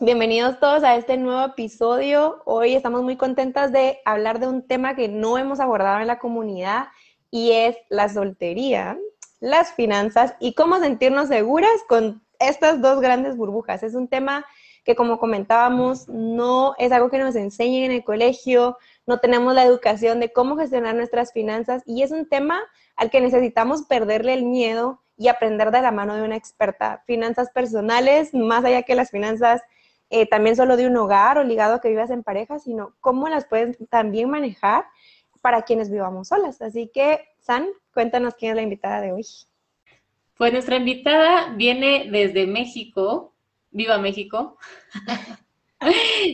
Bienvenidos todos a este nuevo episodio. Hoy estamos muy contentas de hablar de un tema que no hemos abordado en la comunidad y es la soltería, las finanzas y cómo sentirnos seguras con estas dos grandes burbujas. Es un tema que como comentábamos, no es algo que nos enseñen en el colegio, no tenemos la educación de cómo gestionar nuestras finanzas y es un tema al que necesitamos perderle el miedo y aprender de la mano de una experta. Finanzas personales, más allá que las finanzas eh, también solo de un hogar o ligado a que vivas en pareja, sino cómo las puedes también manejar para quienes vivamos solas. Así que, San, cuéntanos quién es la invitada de hoy. Pues nuestra invitada viene desde México, viva México.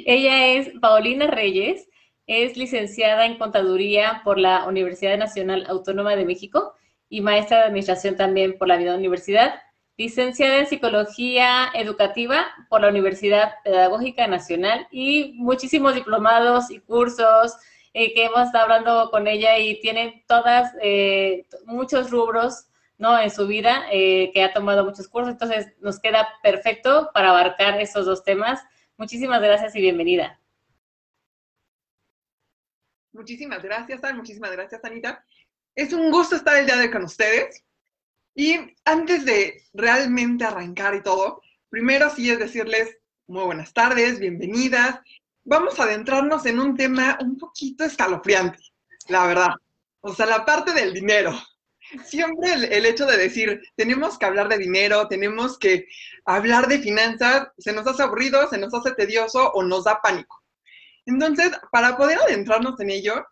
Ella es Paulina Reyes, es licenciada en Contaduría por la Universidad Nacional Autónoma de México y maestra de Administración también por la Vida Universidad, licenciada en Psicología Educativa por la Universidad Pedagógica Nacional y muchísimos diplomados y cursos eh, que hemos estado hablando con ella y tiene todas, eh, muchos rubros ¿no? en su vida, eh, que ha tomado muchos cursos, entonces nos queda perfecto para abarcar esos dos temas. Muchísimas gracias y bienvenida. Muchísimas gracias. Muchísimas gracias, Anita. Es un gusto estar el día de hoy con ustedes. Y antes de realmente arrancar y todo, primero sí es decirles muy buenas tardes, bienvenidas. Vamos a adentrarnos en un tema un poquito escalofriante, la verdad. O sea, la parte del dinero. Siempre el, hecho de decir, tenemos que hablar de dinero, tenemos que hablar de finanzas, se nos hace aburrido, se nos hace tedioso o nos da pánico. Entonces, para poder adentrarnos en ello,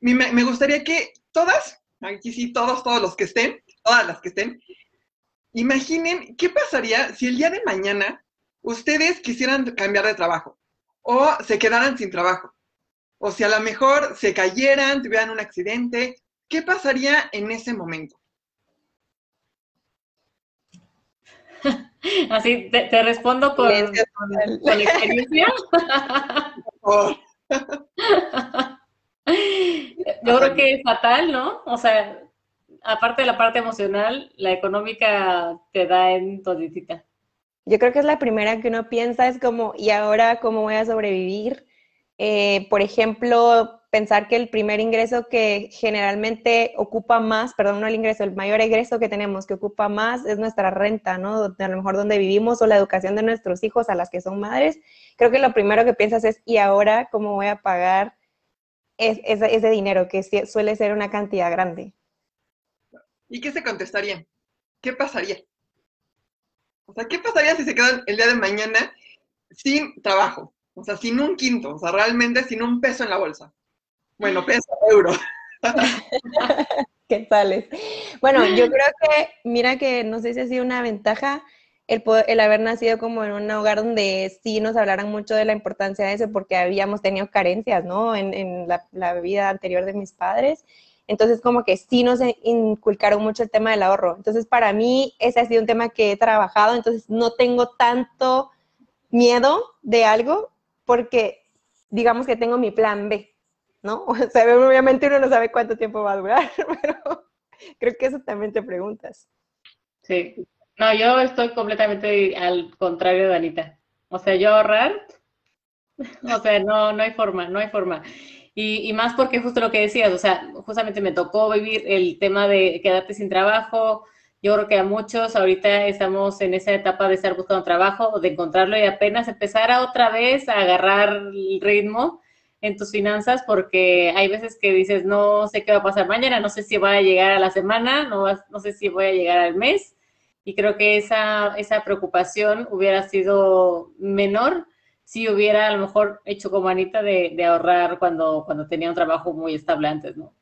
me, me gustaría que todas, aquí sí, todos, todos los que estén, todas las que estén, imaginen qué pasaría si el día de mañana ustedes quisieran cambiar de trabajo o se quedaran sin trabajo. O si a lo mejor se cayeran, tuvieran un accidente, ¿qué pasaría en ese momento? Así te, respondo con, con, experiencia. Yo creo que es fatal, ¿no? O sea, aparte de la parte emocional, la económica te da en toditita. Yo creo que es la primera que uno piensa, es como, ¿y ahora cómo voy a sobrevivir? Eh, por ejemplo, pensar que el primer ingreso que generalmente ocupa más, perdón, no el ingreso, el mayor ingreso que tenemos que ocupa más es nuestra renta, ¿no? A lo mejor donde vivimos o la educación de nuestros hijos a las que son madres. Creo que lo primero que piensas es, ¿y ahora cómo voy a pagar ese dinero que suele ser una cantidad grande? ¿Y qué se contestarían? ¿Qué pasaría? O sea, ¿qué pasaría si se quedan el día de mañana sin trabajo? O sea, sin un quinto, o sea, realmente sin un peso en la bolsa. Bueno, peso, euro. ¿Qué tales? Bueno, yo creo que, mira que no sé si ha sido una ventaja el, el haber nacido como en un hogar donde sí nos hablaran mucho de la importancia de eso, porque habíamos tenido carencias, ¿no? En, en la, la, vida anterior de mis padres. Entonces, como que sí nos inculcaron mucho el tema del ahorro. Entonces, para mí, ese ha sido un tema que he trabajado, entonces no tengo tanto miedo de algo porque digamos que tengo mi plan B, ¿no? O sea, obviamente uno no sabe cuánto tiempo va a durar, pero creo que eso también te preguntas. Sí. No, yo estoy completamente al contrario de Anita. O sea, yo ahorrar, o sea, no, no hay forma, no hay forma. Y, más porque justo lo que decías, o sea, justamente me tocó vivir el tema de quedarte sin trabajo. Yo creo que a muchos ahorita estamos en esa etapa de estar buscando trabajo de encontrarlo y apenas empezar a otra vez a agarrar el ritmo en tus finanzas porque hay veces que dices, no sé qué va a pasar mañana, no sé si voy a llegar a la semana, no, no sé si voy a llegar al mes. Y creo que esa, esa preocupación hubiera sido menor si hubiera a lo mejor hecho como Anita de, ahorrar cuando, cuando tenía un trabajo muy estable antes, ¿no?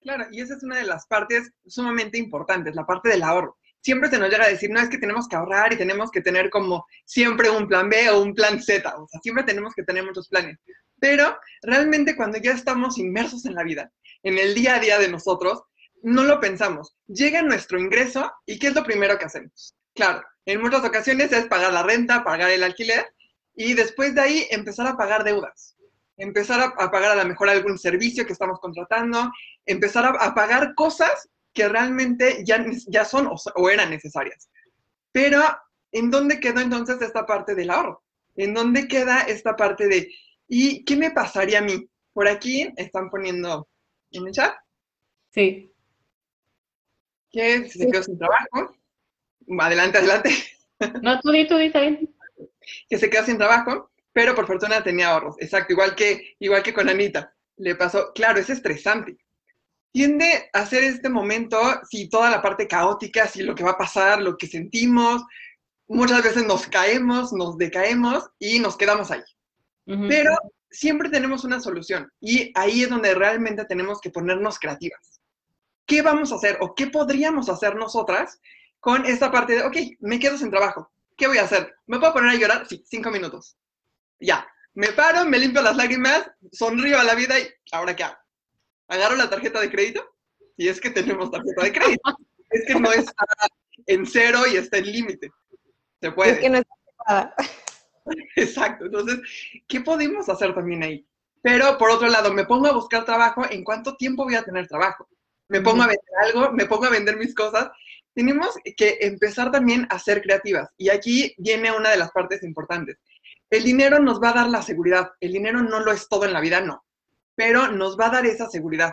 Claro, y esa es una de las partes sumamente importantes, la parte del ahorro. Siempre se nos llega a decir, no, es que tenemos que ahorrar y tenemos que tener como siempre un plan B o un plan Z, o sea, siempre tenemos que tener muchos planes. Pero realmente cuando ya estamos inmersos en la vida, en el día a día de nosotros, no lo pensamos. Llega nuestro ingreso y ¿qué es lo primero que hacemos? Claro, en muchas ocasiones es pagar la renta, pagar el alquiler y después de ahí empezar a pagar deudas, empezar a, pagar a lo mejor algún servicio que estamos contratando, empezar a, pagar cosas que realmente ya, ya son o, eran necesarias. Pero, ¿en dónde quedó entonces esta parte del ahorro? ¿En dónde queda esta parte de, ¿y qué me pasaría a mí? Por aquí están poniendo en el chat. Sí. Que se quedó sin trabajo. Adelante, adelante. No, tú di, tú di, está bien. Que se quedó sin trabajo, pero por fortuna tenía ahorros. Exacto, igual que, igual que con Anita. Le pasó, claro, es estresante. Tiende a ser este momento, si toda la parte caótica, si lo que va a pasar, lo que sentimos, muchas veces nos caemos, nos decaemos y nos quedamos ahí. Pero siempre tenemos una solución y ahí es donde realmente tenemos que ponernos creativas. ¿Qué vamos a hacer o qué podríamos hacer nosotras con esta parte de, ok, me quedo sin trabajo, ¿qué voy a hacer? ¿Me puedo poner a llorar? Sí, cinco minutos. Ya, me paro, me limpio las lágrimas, sonrío a la vida y ¿ahora qué hago? ¿Agarro la tarjeta de crédito? Y es que tenemos tarjeta de crédito. es que no está en cero y está en límite. Se puede. Es que no está Exacto. Entonces, ¿qué podemos hacer también ahí? Pero por otro lado, me pongo a buscar trabajo, ¿en cuánto tiempo voy a tener trabajo? Me pongo a vender algo, me pongo a vender mis cosas. Tenemos que empezar también a ser creativas. Y aquí viene una de las partes importantes. El dinero nos va a dar la seguridad. El dinero no lo es todo en la vida, no. Pero nos va a dar esa seguridad.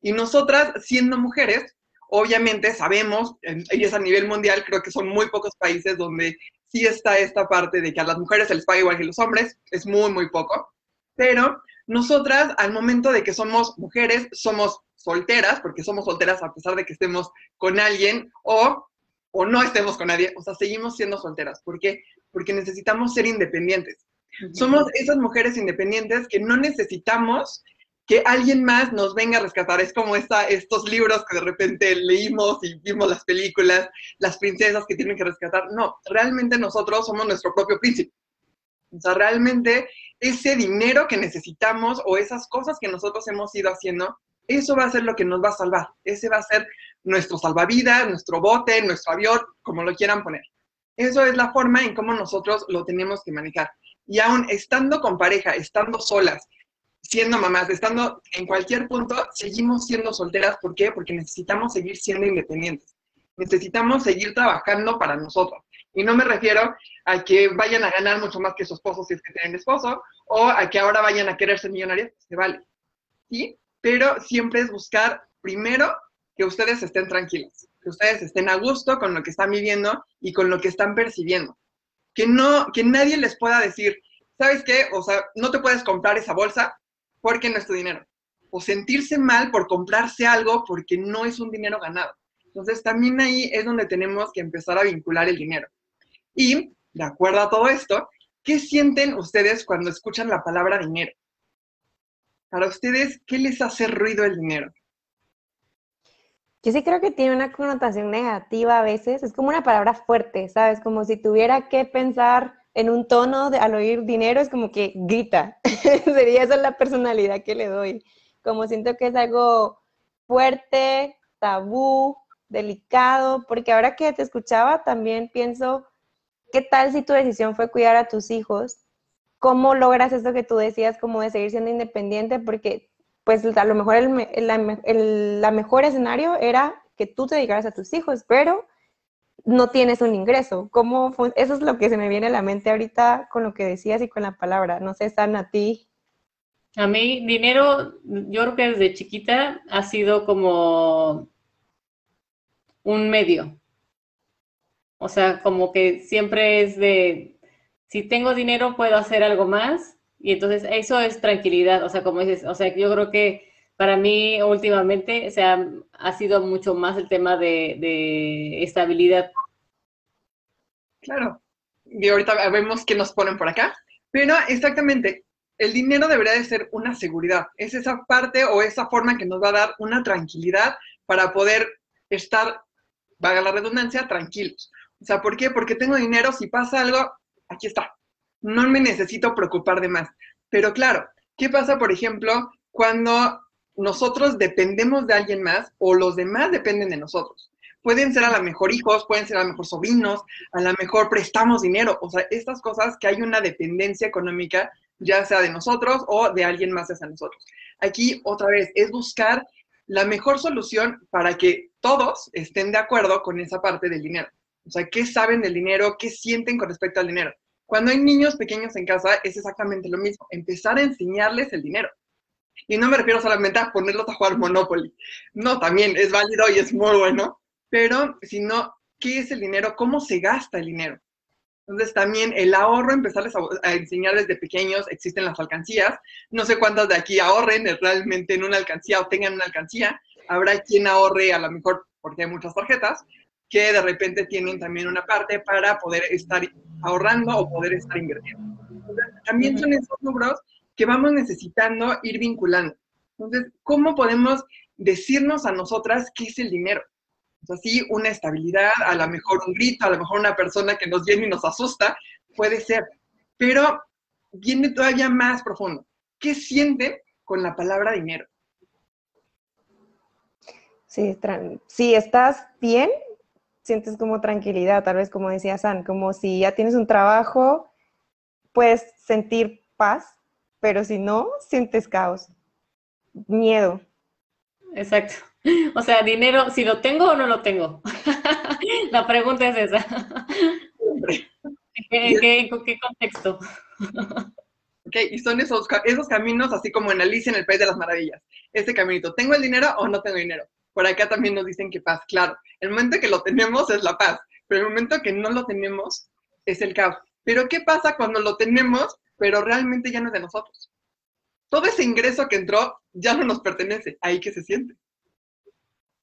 Y nosotras, siendo mujeres, obviamente sabemos, y es a nivel mundial, creo que son muy pocos países donde sí está esta parte de que a las mujeres se les paga igual que a los hombres, es muy, muy poco, pero nosotras al momento de que somos mujeres, somos solteras, porque somos solteras a pesar de que estemos con alguien o, o no estemos con nadie, o sea, seguimos siendo solteras. ¿Por qué? Porque necesitamos ser independientes. Somos esas mujeres independientes que no necesitamos que alguien más nos venga a rescatar. Es como esta, estos libros que de repente leímos y vimos las películas, las princesas que tienen que rescatar. No, realmente nosotros somos nuestro propio príncipe. O sea, realmente ese dinero que necesitamos o esas cosas que nosotros hemos ido haciendo, eso va a ser lo que nos va a salvar. Ese va a ser nuestro salvavidas, nuestro bote, nuestro avión, como lo quieran poner. Eso es la forma en cómo nosotros lo tenemos que manejar. Y aún estando con pareja, estando solas, siendo mamás, estando en cualquier punto, seguimos siendo solteras. ¿Por qué? Porque necesitamos seguir siendo independientes. Necesitamos seguir trabajando para nosotros. Y no me refiero a que vayan a ganar mucho más que su esposo si es que tienen esposo, o a que ahora vayan a querer ser millonarias, se vale. ¿Sí? Pero siempre es buscar, primero, que ustedes estén tranquilos, que ustedes estén a gusto con lo que están viviendo y con lo que están percibiendo. Que no, que nadie les pueda decir, ¿sabes qué? O sea, no te puedes comprar esa bolsa porque no es tu dinero. O sentirse mal por comprarse algo porque no es un dinero ganado. Entonces también ahí es donde tenemos que empezar a vincular el dinero. Y, de acuerdo a todo esto, ¿qué sienten ustedes cuando escuchan la palabra dinero? Para ustedes, ¿qué les hace ruido el dinero? Yo sí creo que tiene una connotación negativa a veces. Es como una palabra fuerte, ¿sabes? Como si tuviera que pensar en un tono al oír dinero es como que grita. Sería esa la personalidad que le doy. Como siento que es algo fuerte, tabú, delicado, porque ahora que te escuchaba también pienso, ¿qué tal si tu decisión fue cuidar a tus hijos? ¿Cómo logras esto que tú decías, como de seguir siendo independiente? Porque pues a lo mejor el, la mejor escenario era que tú te dedicaras a tus hijos, pero no tienes un ingreso. ¿Cómo Eso es lo que se me viene a la mente ahorita con lo que decías y con la palabra. No sé, San, a ti. A mí, dinero, yo creo que desde chiquita ha sido como un medio. O sea, como que siempre es de, si tengo dinero puedo hacer algo más. Y entonces eso es tranquilidad. O sea, como dices, o sea, yo creo que para mí últimamente, o sea, ha sido mucho más el tema de, estabilidad. Claro. Y ahorita vemos qué nos ponen por acá. Pero exactamente, el dinero debería de ser una seguridad. Es esa parte o esa forma que nos va a dar una tranquilidad para poder estar, vaga la redundancia, tranquilos. O sea, ¿por qué? Porque tengo dinero, si pasa algo, aquí está. No me necesito preocupar de más. Pero claro, ¿qué pasa, por ejemplo, cuando nosotros dependemos de alguien más o los demás dependen de nosotros. Pueden ser a lo mejor hijos, pueden ser a lo mejor sobrinos, a lo mejor prestamos dinero, o sea, estas cosas que hay una dependencia económica, ya sea de nosotros o de alguien más hacia nosotros. Aquí, otra vez, es buscar la mejor solución para que todos estén de acuerdo con esa parte del dinero. O sea, ¿qué saben del dinero? ¿Qué sienten con respecto al dinero? Cuando hay niños pequeños en casa es exactamente lo mismo, empezar a enseñarles el dinero. Y no me refiero solamente a ponerlos a jugar Monopoly. No, también es válido y es muy bueno, pero sino qué es el dinero, cómo se gasta el dinero. Entonces también el ahorro, empezarles a, enseñar desde pequeños, existen las alcancías. No sé cuántos de aquí ahorren realmente en una alcancía o tengan una alcancía. Habrá quien ahorre a lo mejor porque hay muchas tarjetas, que de repente tienen también una parte para poder estar ahorrando o poder estar invirtiendo. también son esos números que vamos necesitando ir vinculando. Entonces, ¿cómo podemos decirnos a nosotras qué es el dinero? así una estabilidad, a lo mejor un grito, a lo mejor una persona que nos viene y nos asusta, puede ser. Pero viene todavía más profundo. ¿Qué sienten con la palabra dinero? Sí, si estás bien, sientes como tranquilidad, tal vez como decía San, como si ya tienes un trabajo, puedes sentir paz, pero si no, sientes caos, miedo. Exacto. O sea, dinero, si lo tengo o no lo tengo. La pregunta es esa. ¿En qué, contexto? Ok, y son esos, esos caminos, así como en Alicia en el País de las Maravillas. Ese caminito, ¿tengo el dinero o no tengo dinero? Por acá también nos dicen que paz, claro. El momento que lo tenemos es la paz, pero el momento que no lo tenemos es el caos. Pero ¿qué pasa cuando lo tenemos, pero realmente ya no es de nosotros? Todo ese ingreso que entró ya no nos pertenece. Ahí que se siente.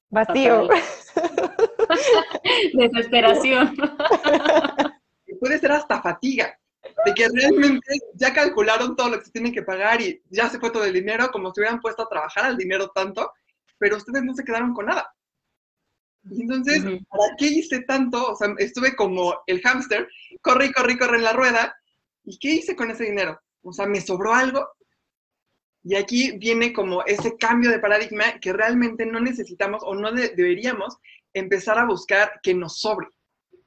Vacío. Desesperación. Puede ser hasta fatiga, de que realmente ya calcularon todo lo que se tiene que pagar y ya se fue todo el dinero, como si hubieran puesto a trabajar al dinero tanto, pero ustedes no se quedaron con nada. entonces, ¿para qué hice tanto? O sea, estuve como el hámster, corre y corre y corre en la rueda, ¿y qué hice con ese dinero? O sea, ¿me sobró algo? Y aquí viene como ese cambio de paradigma que realmente no necesitamos o no deberíamos empezar a buscar que nos sobre,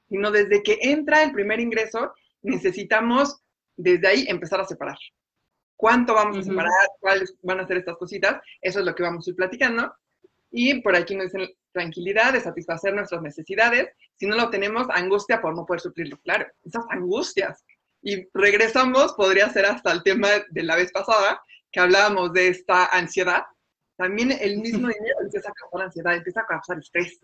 sino desde que entra el primer ingreso, necesitamos desde ahí empezar a separar. ¿Cuánto vamos a separar? ¿Cuáles van a ser estas cositas? Eso es lo que vamos a ir platicando. Y por aquí nos dicen tranquilidad de satisfacer nuestras necesidades. Si no lo tenemos, angustia por no poder suplirlo. Claro, esas angustias. Y regresamos, podría ser hasta el tema de la vez pasada, que hablábamos de esta ansiedad, también el mismo dinero empieza a causar ansiedad, empieza a causar estrés,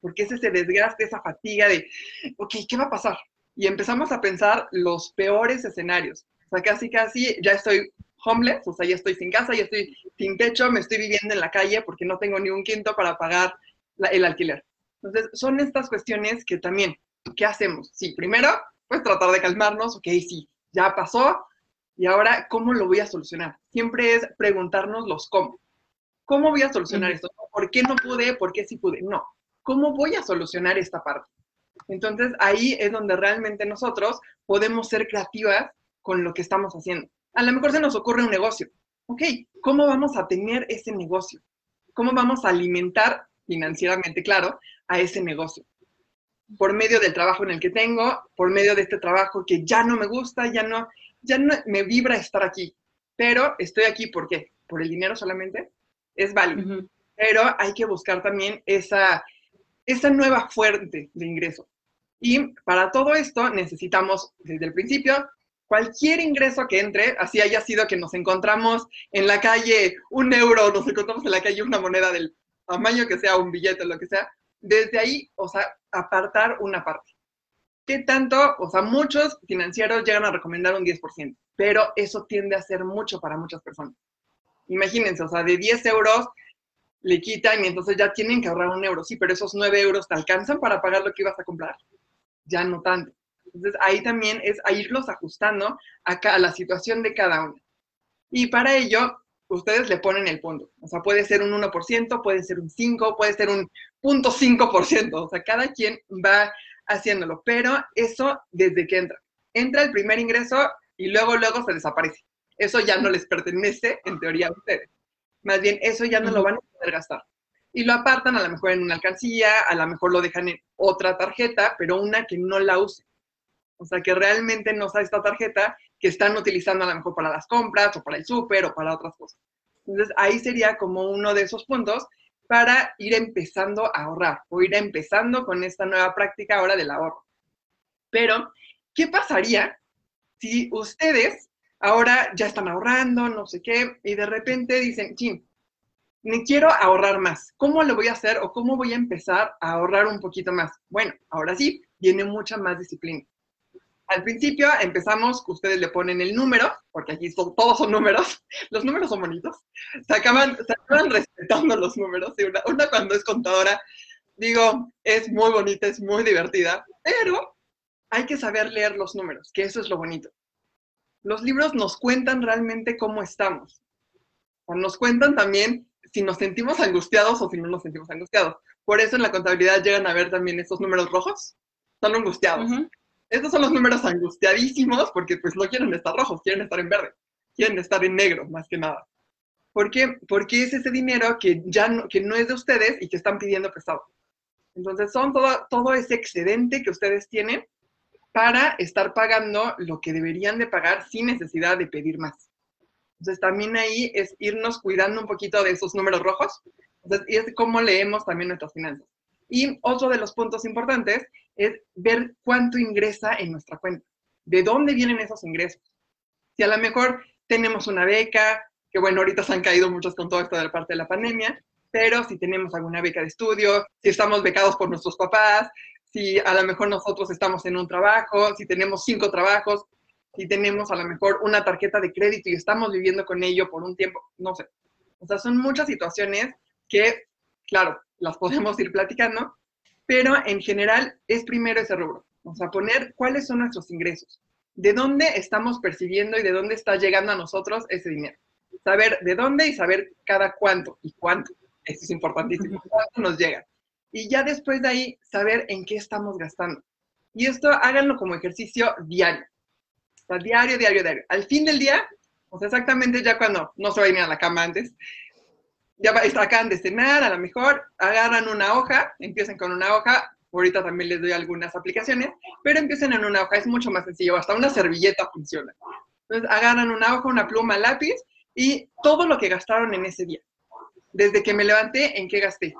porque es ese desgaste, esa fatiga de, ok, ¿qué va a pasar? Y empezamos a pensar los peores escenarios. O sea, casi, casi ya estoy homeless, o sea, ya estoy sin casa, ya estoy sin techo, me estoy viviendo en la calle porque no tengo ni un quinto para pagar el alquiler. Entonces, son estas cuestiones que también, ¿qué hacemos? Sí, primero, pues tratar de calmarnos, ok, sí, ya pasó, y ahora, ¿cómo lo voy a solucionar? Siempre es preguntarnos los cómo. ¿Cómo voy a solucionar esto? ¿Por qué no pude? ¿Por qué sí pude? No. ¿Cómo voy a solucionar esta parte? Entonces, ahí es donde realmente nosotros podemos ser creativas con lo que estamos haciendo. A lo mejor se nos ocurre un negocio. Ok, ¿cómo vamos a tener ese negocio? ¿Cómo vamos a alimentar financieramente, claro, a ese negocio? Por medio del trabajo en el que tengo, por medio de este trabajo que ya no me gusta, ya no, ya no me vibra estar aquí, pero estoy aquí ¿por qué? ¿Por el dinero solamente? Es válido. Pero hay que buscar también esa, esa nueva fuente de ingreso. Y para todo esto necesitamos, desde el principio, cualquier ingreso que entre, así haya sido que nos encontramos en la calle un euro, nos encontramos en la calle una moneda del tamaño que sea, un billete, lo que sea, desde ahí, o sea, apartar una parte. ¿Qué tanto? O sea, muchos financieros llegan a recomendar un 10%, pero eso tiende a ser mucho para muchas personas. Imagínense, o sea, de 10 euros le quitan y entonces ya tienen que ahorrar un euro. Sí, pero esos 9 euros te alcanzan para pagar lo que ibas a comprar. Ya no tanto. Entonces ahí también es a irlos ajustando a, a la situación de cada uno. Y para ello, ustedes le ponen el punto. O sea, puede ser un 1%, puede ser un 5%, puede ser un 0.5%. O sea, cada quien va haciéndolo, pero eso desde que entra. Entra el primer ingreso y luego, luego se desaparece. Eso ya no les pertenece, en teoría, a ustedes. Más bien, eso ya no lo van a poder gastar. Y lo apartan a lo mejor en una alcancía, a lo mejor lo dejan en otra tarjeta, pero una que no la use. O sea, que realmente no sea esta tarjeta que están utilizando a lo mejor para las compras o para el súper o para otras cosas. Entonces, ahí sería como uno de esos puntos para ir empezando a ahorrar o ir empezando con esta nueva práctica ahora del ahorro. Pero, ¿qué pasaría si ustedes ahora ya están ahorrando, no sé qué, y de repente dicen, sí, me quiero ahorrar más. ¿Cómo lo voy a hacer o cómo voy a empezar a ahorrar un poquito más? Bueno, ahora sí, viene mucha más disciplina. Al principio empezamos, ustedes le ponen el número, porque aquí todos son números, los números son bonitos, se acaban, respetando los números, una cuando es contadora, digo, es muy bonita, es muy divertida, pero hay que saber leer los números, que eso es lo bonito. Los libros nos cuentan realmente cómo estamos. O nos cuentan también si nos sentimos angustiados o si no nos sentimos angustiados. Por eso en la contabilidad llegan a ver también estos números rojos, son angustiados. Estos son los números angustiadísimos porque pues no quieren estar rojos, quieren estar en verde, quieren estar en negro más que nada. ¿Por qué? Porque es ese dinero que ya no, que no es de ustedes y que están pidiendo prestado. Entonces son todo, todo ese excedente que ustedes tienen para estar pagando lo que deberían de pagar sin necesidad de pedir más. Entonces también ahí es irnos cuidando un poquito de esos números rojos. Entonces, y es cómo leemos también nuestras finanzas. Y otro de los puntos importantes es ver cuánto ingresa en nuestra cuenta. ¿De dónde vienen esos ingresos? Si a lo mejor tenemos una beca, que bueno, ahorita se han caído muchos con todo esto de la parte de la pandemia, pero si tenemos alguna beca de estudio, si estamos becados por nuestros papás, si a lo mejor nosotros estamos en un trabajo, si tenemos cinco trabajos, si tenemos a lo mejor una tarjeta de crédito y estamos viviendo con ello por un tiempo, no sé. O sea, son muchas situaciones que, claro, las podemos ir platicando, pero en general es primero ese rubro. O sea, poner cuáles son nuestros ingresos, de dónde estamos percibiendo y de dónde está llegando a nosotros ese dinero. Saber de dónde y saber cada cuánto y cuánto. Eso es importantísimo. Cuánto nos llega. Y ya después de ahí, saber en qué estamos gastando. Y esto háganlo como ejercicio diario diario, diario, diario. Al fin del día, o sea, exactamente ya cuando no se va a ir a la cama antes, ya acaban de cenar, a lo mejor agarran una hoja, empiecen con una hoja, ahorita también les doy algunas aplicaciones, pero empiecen en una hoja, es mucho más sencillo, hasta una servilleta funciona. Entonces agarran una hoja, una pluma, lápiz y todo lo que gastaron en ese día. Desde que me levanté, ¿en qué gasté?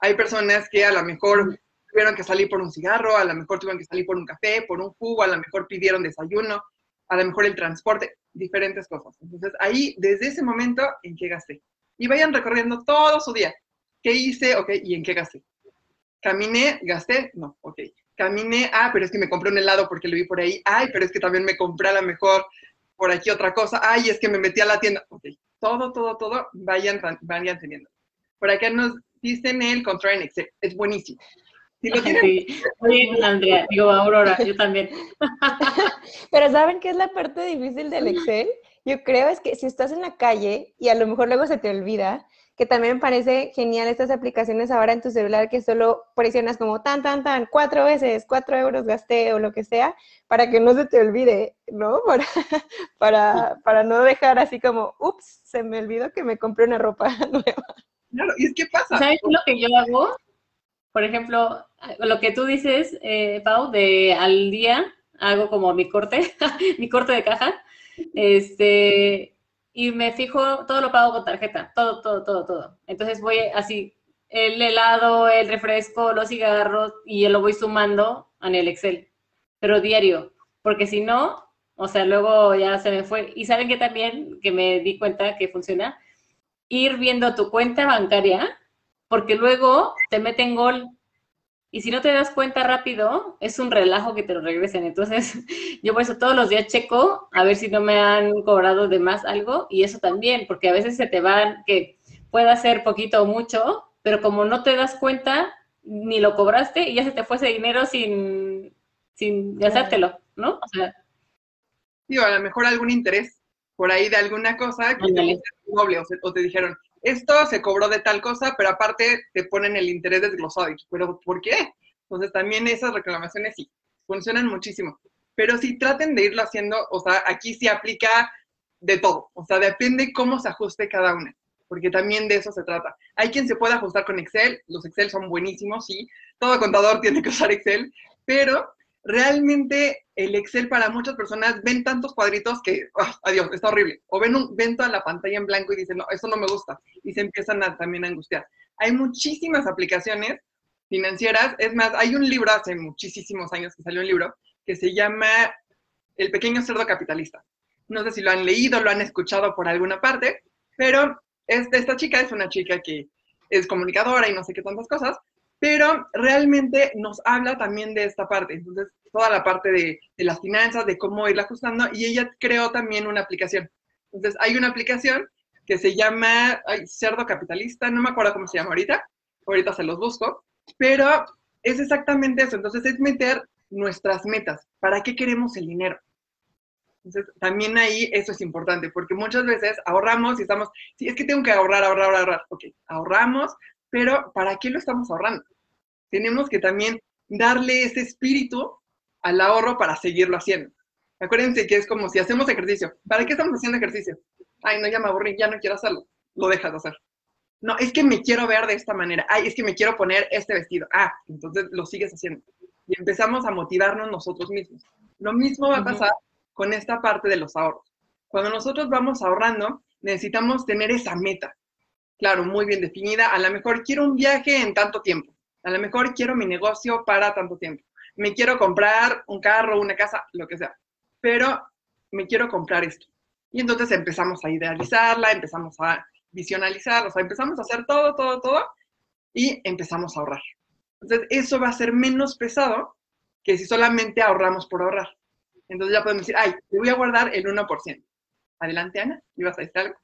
Hay personas que a lo mejor tuvieron que salir por un cigarro, a lo mejor tuvieron que salir por un café, por un jugo, a lo mejor pidieron desayuno, a lo mejor el transporte, diferentes cosas. Entonces, ahí, desde ese momento, ¿en qué gasté? Y vayan recorriendo todo su día. ¿Qué hice? Ok, ¿y en qué gasté? Caminé, gasté, no, ok. Caminé, ah, pero es que me compré un helado porque lo vi por ahí. Ay, pero es que también me compré a lo mejor por aquí otra cosa. Ay, es que me metí a la tienda. Ok, todo, todo, todo, vayan, vayan teniendo. Por acá nos dicen el control en Excel. Es buenísimo. Sí, Andrea, digo Aurora, yo también. Pero ¿saben qué es la parte difícil del Excel? Yo creo es que si estás en la calle y a lo mejor luego se te olvida, que también me parece genial estas aplicaciones ahora en tu celular que solo presionas como tan, tan, tan, cuatro veces, cuatro euros gasté o lo que sea, para que no se te olvide, ¿no? Para, para, para no dejar así como, ups, se me olvidó que me compré una ropa nueva. Claro, ¿y es que pasa? ¿Sabes lo que yo hago? por ejemplo, lo que tú dices, eh, Pau, de al día hago como mi corte, mi corte de caja, este, y me fijo, todo lo pago con tarjeta, todo, todo, todo, todo. Entonces voy así, el helado, el refresco, los cigarros, y lo voy sumando en el Excel, pero diario, porque si no, o sea, luego ya se me fue. Y saben que también, que me di cuenta que funciona, ir viendo tu cuenta bancaria porque luego te meten gol. Y si no te das cuenta rápido, es un relajo que te lo regresen. Entonces, yo por eso todos los días checo a ver si no me han cobrado de más algo. Y eso también, porque a veces se te van, que pueda ser poquito o mucho, pero como no te das cuenta, ni lo cobraste y ya se te fue ese dinero sin, sin gastártelo, ¿no? O sea. Sí, a lo mejor algún interés por ahí de alguna cosa que te doble o te dijeron, esto se cobró de tal cosa, pero aparte te ponen el interés desglosado. Pero ¿por qué? Entonces también esas reclamaciones sí, funcionan muchísimo. Pero si traten de irlo haciendo, o sea, aquí sí aplica de todo. O sea, depende cómo se ajuste cada una, porque también de eso se trata. Hay quien se puede ajustar con Excel, los Excel son buenísimos, sí. Todo contador tiene que usar Excel, pero realmente el Excel para muchas personas ven tantos cuadritos que, ah, adiós, está horrible. O ven, un, ven toda la pantalla en blanco y dicen, no, eso no me gusta. Y se empiezan a, también a angustiar. Hay muchísimas aplicaciones financieras. Es más, hay un libro hace muchísimos años que salió un libro que se llama El pequeño cerdo capitalista. No sé si lo han leído, lo han escuchado por alguna parte, pero esta chica es una chica que es comunicadora y no sé qué tantas cosas, pero realmente nos habla también de esta parte. Entonces, toda la parte de, de, las finanzas, de cómo irla ajustando, y ella creó también una aplicación. Entonces, hay una aplicación que se llama ay, Cerdo Capitalista, no me acuerdo cómo se llama ahorita, ahorita se los busco, pero es exactamente eso. Entonces, es meter nuestras metas. ¿Para qué queremos el dinero? Entonces, también ahí eso es importante, porque muchas veces ahorramos y estamos, sí, es que tengo que ahorrar, ahorrar, ahorrar. Ok, ahorramos, pero ¿para qué lo estamos ahorrando? Tenemos que también darle ese espíritu al ahorro para seguirlo haciendo. Acuérdense que es como si hacemos ejercicio. ¿Para qué estamos haciendo ejercicio? Ay, no, ya me aburrí, ya no quiero hacerlo. Lo dejas de hacer. No, es que me quiero ver de esta manera. Ay, es que me quiero poner este vestido. Ah, entonces lo sigues haciendo. Y empezamos a motivarnos nosotros mismos. Lo mismo va a pasar con esta parte de los ahorros. Cuando nosotros vamos ahorrando, necesitamos tener esa meta. Claro, muy bien definida. A lo mejor quiero un viaje en tanto tiempo. A lo mejor quiero mi negocio para tanto tiempo. Me quiero comprar un carro, una casa, lo que sea. Pero me quiero comprar esto. Y entonces empezamos a idealizarla, empezamos a visionalizar, o sea, empezamos a hacer todo, todo, todo y empezamos a ahorrar. Entonces, eso va a ser menos pesado que si solamente ahorramos por ahorrar. Entonces ya podemos decir, ay, te voy a guardar el 1%. Adelante, Ana, ¿ibas a decir algo?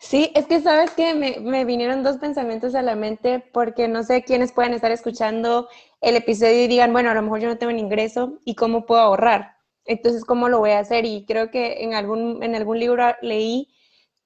Sí, es que sabes que me, me, vinieron dos pensamientos a la mente porque no sé quiénes pueden estar escuchando el episodio y digan, bueno, a lo mejor yo no tengo un ingreso y cómo puedo ahorrar. Entonces, ¿cómo lo voy a hacer? Y creo que en algún, en algún libro leí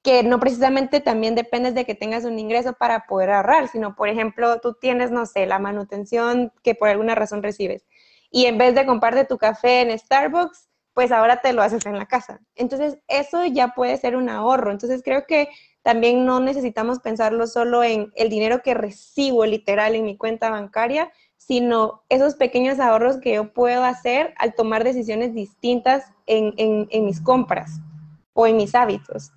que no precisamente también dependes de que tengas un ingreso para poder ahorrar, sino, por ejemplo, tú tienes, no sé, la manutención que por alguna razón recibes. Y en vez de comprarte tu café en Starbucks, pues ahora te lo haces en la casa. Entonces, eso ya puede ser un ahorro. Entonces, creo que también no necesitamos pensarlo solo en el dinero que recibo literal en mi cuenta bancaria, sino esos pequeños ahorros que yo puedo hacer al tomar decisiones distintas en, en, mis compras o en mis hábitos.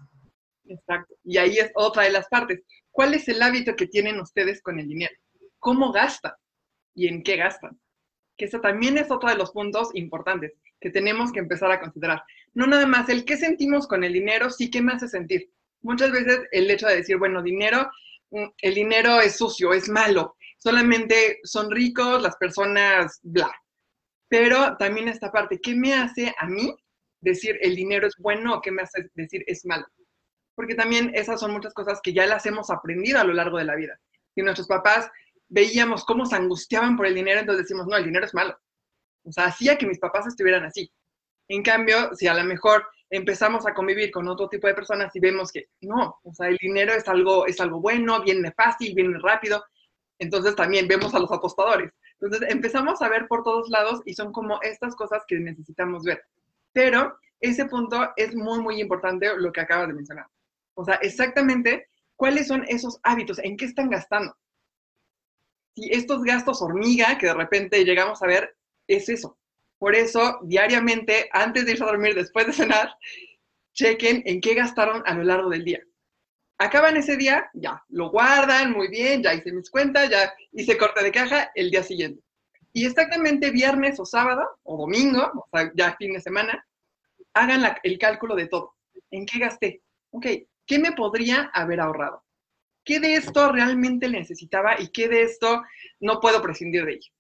Exacto. Y ahí es otra de las partes. ¿Cuál es el hábito que tienen ustedes con el dinero? ¿Cómo gastan? ¿Y en qué gastan? Que eso también es otro de los puntos importantes que tenemos que empezar a considerar. No nada más el qué sentimos con el dinero, sí qué me hace sentir. Muchas veces el hecho de decir, bueno, dinero, mm, el dinero es sucio, es malo, solamente son ricos las personas, bla. Pero también esta parte, ¿qué me hace a mí decir el dinero es bueno o qué me hace decir es malo? Porque también esas son muchas cosas que ya las hemos aprendido a lo largo de la vida. Y nuestros papás veíamos cómo se angustiaban por el dinero, entonces decimos, no, el dinero es malo. O sea, hacía que mis papás estuvieran así. En cambio, si a lo mejor empezamos a convivir con otro tipo de personas y vemos que no, o sea, el dinero es algo, es algo bueno, viene fácil, viene rápido, entonces también vemos a los apostadores. Entonces empezamos a ver por todos lados y son como estas cosas que necesitamos ver. Pero ese punto es muy, muy importante lo que acabas de mencionar. O sea, exactamente cuáles son esos hábitos, en qué están gastando. Si estos gastos hormiga que de repente llegamos a ver, es eso. Por eso, diariamente, antes de irse a dormir, después de cenar, chequen en qué gastaron a lo largo del día. Acaban ese día, ya, lo guardan muy bien, ya hice mis cuentas, ya hice corte de caja el día siguiente. Y exactamente viernes o sábado o domingo, o sea, ya fin de semana, hagan el cálculo de todo. ¿En qué gasté? Ok, ¿qué me podría haber ahorrado? ¿Qué de esto realmente necesitaba y qué de esto no puedo prescindir de ello?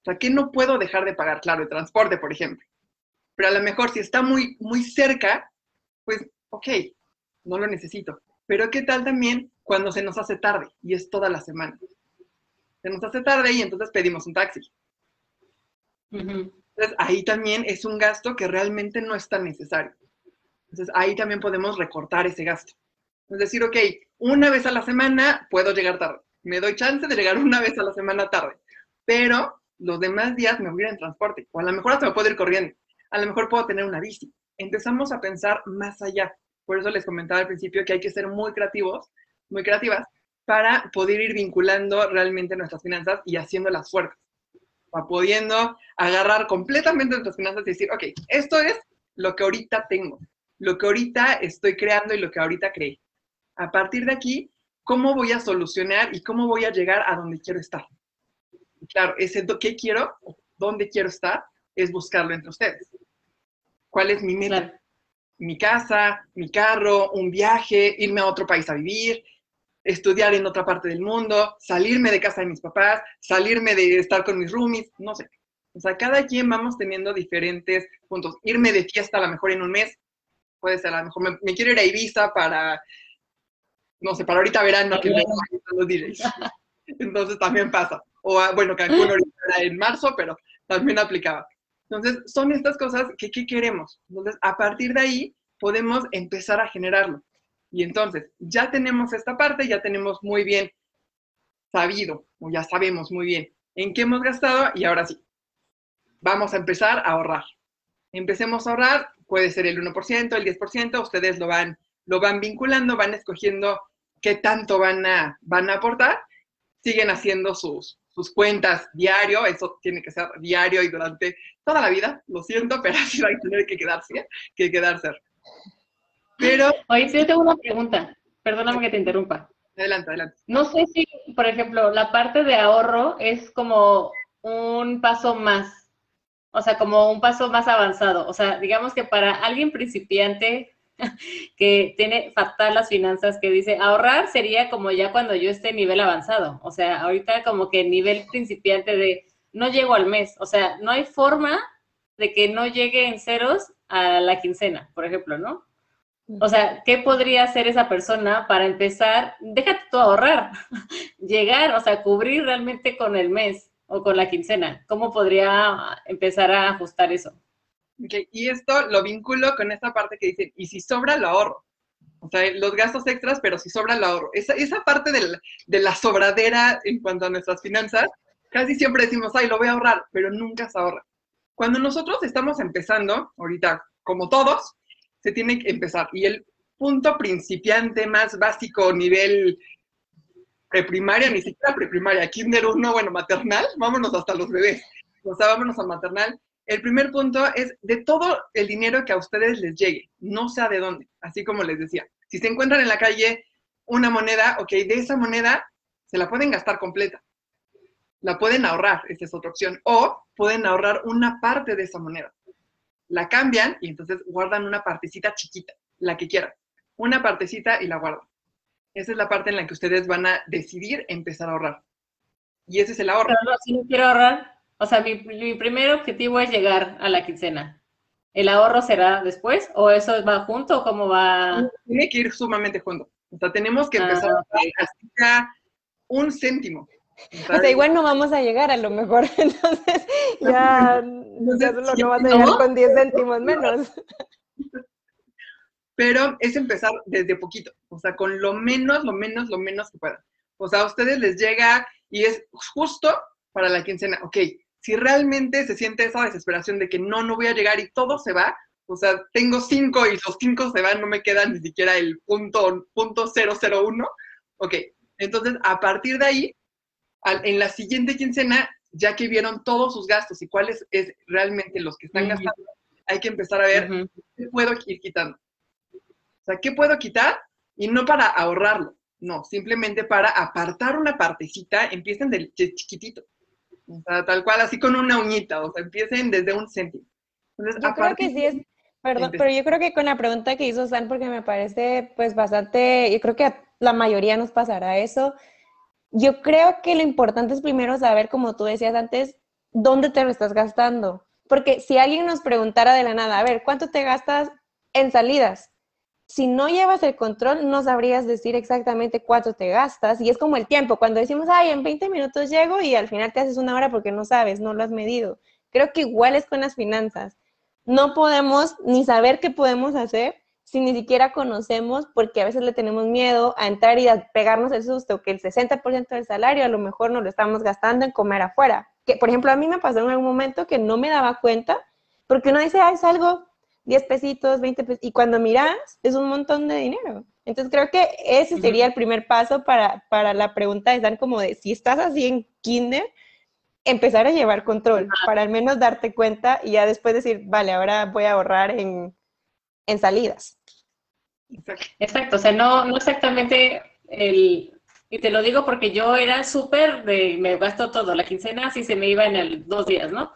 O sea, ¿qué no puedo dejar de pagar? Claro, el transporte, por ejemplo. Pero a lo mejor si está muy, muy cerca, pues, ok, no lo necesito. Pero ¿qué tal también cuando se nos hace tarde y es toda la semana? Se nos hace tarde y entonces pedimos un taxi. Entonces ahí también es un gasto que realmente no es tan necesario. Entonces ahí también podemos recortar ese gasto. Es decir, ok, una vez a la semana puedo llegar tarde. Me doy chance de llegar una vez a la semana tarde. Pero los demás días me voy a ir en transporte, o a lo mejor hasta me puedo ir corriendo, a lo mejor puedo tener una bici. Empezamos a pensar más allá. Por eso les comentaba al principio que hay que ser muy creativos, muy creativas, para poder ir vinculando realmente nuestras finanzas y haciéndolas fuertes. Para pudiendo agarrar completamente nuestras finanzas y decir, ok, esto es lo que ahorita tengo, lo que ahorita estoy creando y lo que ahorita creé. A partir de aquí, ¿cómo voy a solucionar y cómo voy a llegar a donde quiero estar? Claro, ese qué quiero, dónde quiero estar, es buscarlo entre ustedes. cuál es mi meta. Mi casa, mi carro, un viaje, irme a otro país a vivir, estudiar en otra parte del mundo, salirme de casa de mis papás, salirme de estar con mis roomies, no sé. O sea, cada quien vamos teniendo diferentes puntos. Irme de fiesta a lo mejor en un mes, puede ser a lo mejor me, quiero ir a Ibiza para, no sé, para ahorita verano, que los DJs. Entonces también pasa. O bueno, Cancún era en marzo, pero también aplicaba. Entonces, son estas cosas que ¿qué queremos? Entonces, a partir de ahí podemos empezar a generarlo. Y entonces, ya tenemos esta parte, ya tenemos muy bien sabido, o ya sabemos muy bien en qué hemos gastado y ahora sí, vamos a empezar a ahorrar. Empecemos a ahorrar, puede ser el 1%, el 10%, ustedes lo van, lo van vinculando, van escogiendo qué tanto van a, van a aportar, siguen haciendo sus, sus cuentas diario, eso tiene que ser diario y durante toda la vida, lo siento, pero así va a tener que quedarse, que quedarse. Pero... Oye, sí, yo tengo una pregunta, perdóname que te interrumpa. Adelante, adelante. No sé si, por ejemplo, la parte de ahorro es como un paso más, o sea, como un paso más avanzado. O sea, digamos que para alguien principiante que tiene fatal las finanzas, que dice ahorrar sería como ya cuando yo esté nivel avanzado. O sea, ahorita como que nivel principiante de no llego al mes. O sea, no hay forma de que no llegue en ceros a la quincena, por ejemplo, ¿no? O sea, ¿qué podría hacer esa persona para empezar? Déjate tú ahorrar, llegar, o sea, cubrir realmente con el mes o con la quincena. ¿Cómo podría empezar a ajustar eso? Y esto lo vinculo con esta parte que dicen, y si sobra, lo ahorro. O sea, los gastos extras, pero si sobra, lo ahorro. Esa, esa parte de la, sobradera en cuanto a nuestras finanzas, casi siempre decimos, ay, lo voy a ahorrar, pero nunca se ahorra. Cuando nosotros estamos empezando, ahorita, como todos, se tiene que empezar. Y el punto principiante más básico, nivel preprimaria, ni siquiera preprimaria, kinder 1, bueno, maternal, vámonos hasta los bebés. O sea, vámonos a maternal, el primer punto es de todo el dinero que a ustedes les llegue, no sea de dónde, así como les decía. Si se encuentran en la calle una moneda, ok, de esa moneda se la pueden gastar completa. La pueden ahorrar, esa es otra opción. O pueden ahorrar una parte de esa moneda. La cambian y entonces guardan una partecita chiquita, la que quieran. Una partecita y la guardan. Esa es la parte en la que ustedes van a decidir empezar a ahorrar. Y ese es el ahorro. Pero si no quiero ahorrar, o sea, mi, primer objetivo es llegar a la quincena. ¿El ahorro será después o eso va junto o cómo va? Tiene que ir sumamente junto. O sea, tenemos que empezar ah, a un céntimo. O sea, igual no vamos a llegar a lo mejor, entonces ya, entonces, solo no vas a llegar con 10 céntimos menos. Pero es empezar desde poquito, o sea, con lo menos, lo menos, lo menos que puedan. O sea, a ustedes les llega y es justo para la quincena, ok, si realmente se siente esa desesperación de que no, no voy a llegar y todo se va, o sea, tengo cinco y los cinco se van, no me queda ni siquiera el punto, punto 001, ok, entonces a partir de ahí, en la siguiente quincena, ya que vieron todos sus gastos y cuáles es realmente los que están gastando, hay que empezar a ver qué puedo ir quitando. O sea, ¿qué puedo quitar? Y no para ahorrarlo, no, simplemente para apartar una partecita, empiecen del chiquitito. O sea, tal cual, así con una uñita, o sea, empiecen desde un céntimo. yo creo que sí es, perdón, pero yo creo que con la pregunta que hizo San, porque me parece pues bastante, yo creo que a la mayoría nos pasará eso. Yo creo que lo importante es primero saber, como tú decías antes, dónde te lo estás gastando. Porque si alguien nos preguntara de la nada, a ver, ¿cuánto te gastas en salidas? Si no llevas el control, no sabrías decir exactamente cuánto te gastas. Y es como el tiempo, cuando decimos, ay, en 20 minutos llego y al final te haces una hora porque no sabes, no lo has medido. Creo que igual es con las finanzas. No podemos ni saber qué podemos hacer si ni siquiera conocemos, porque a veces le tenemos miedo a entrar y a pegarnos el susto, que el 60% del salario a lo mejor nos lo estamos gastando en comer afuera. Que, por ejemplo, a mí me pasó en algún momento que no me daba cuenta, porque uno dice, ah, es algo 10 pesitos, 20 pesitos, y cuando miras es un montón de dinero. Entonces creo que ese sería el primer paso para, para la pregunta de dar como de si estás así en kinder, empezar a llevar control, para al menos darte cuenta y ya después decir, vale, ahora voy a ahorrar en, en salidas. Exacto, o sea, no, no exactamente el, y te lo digo porque yo era súper de, me gasto todo, la quincena sí se me iba en el dos días, ¿no?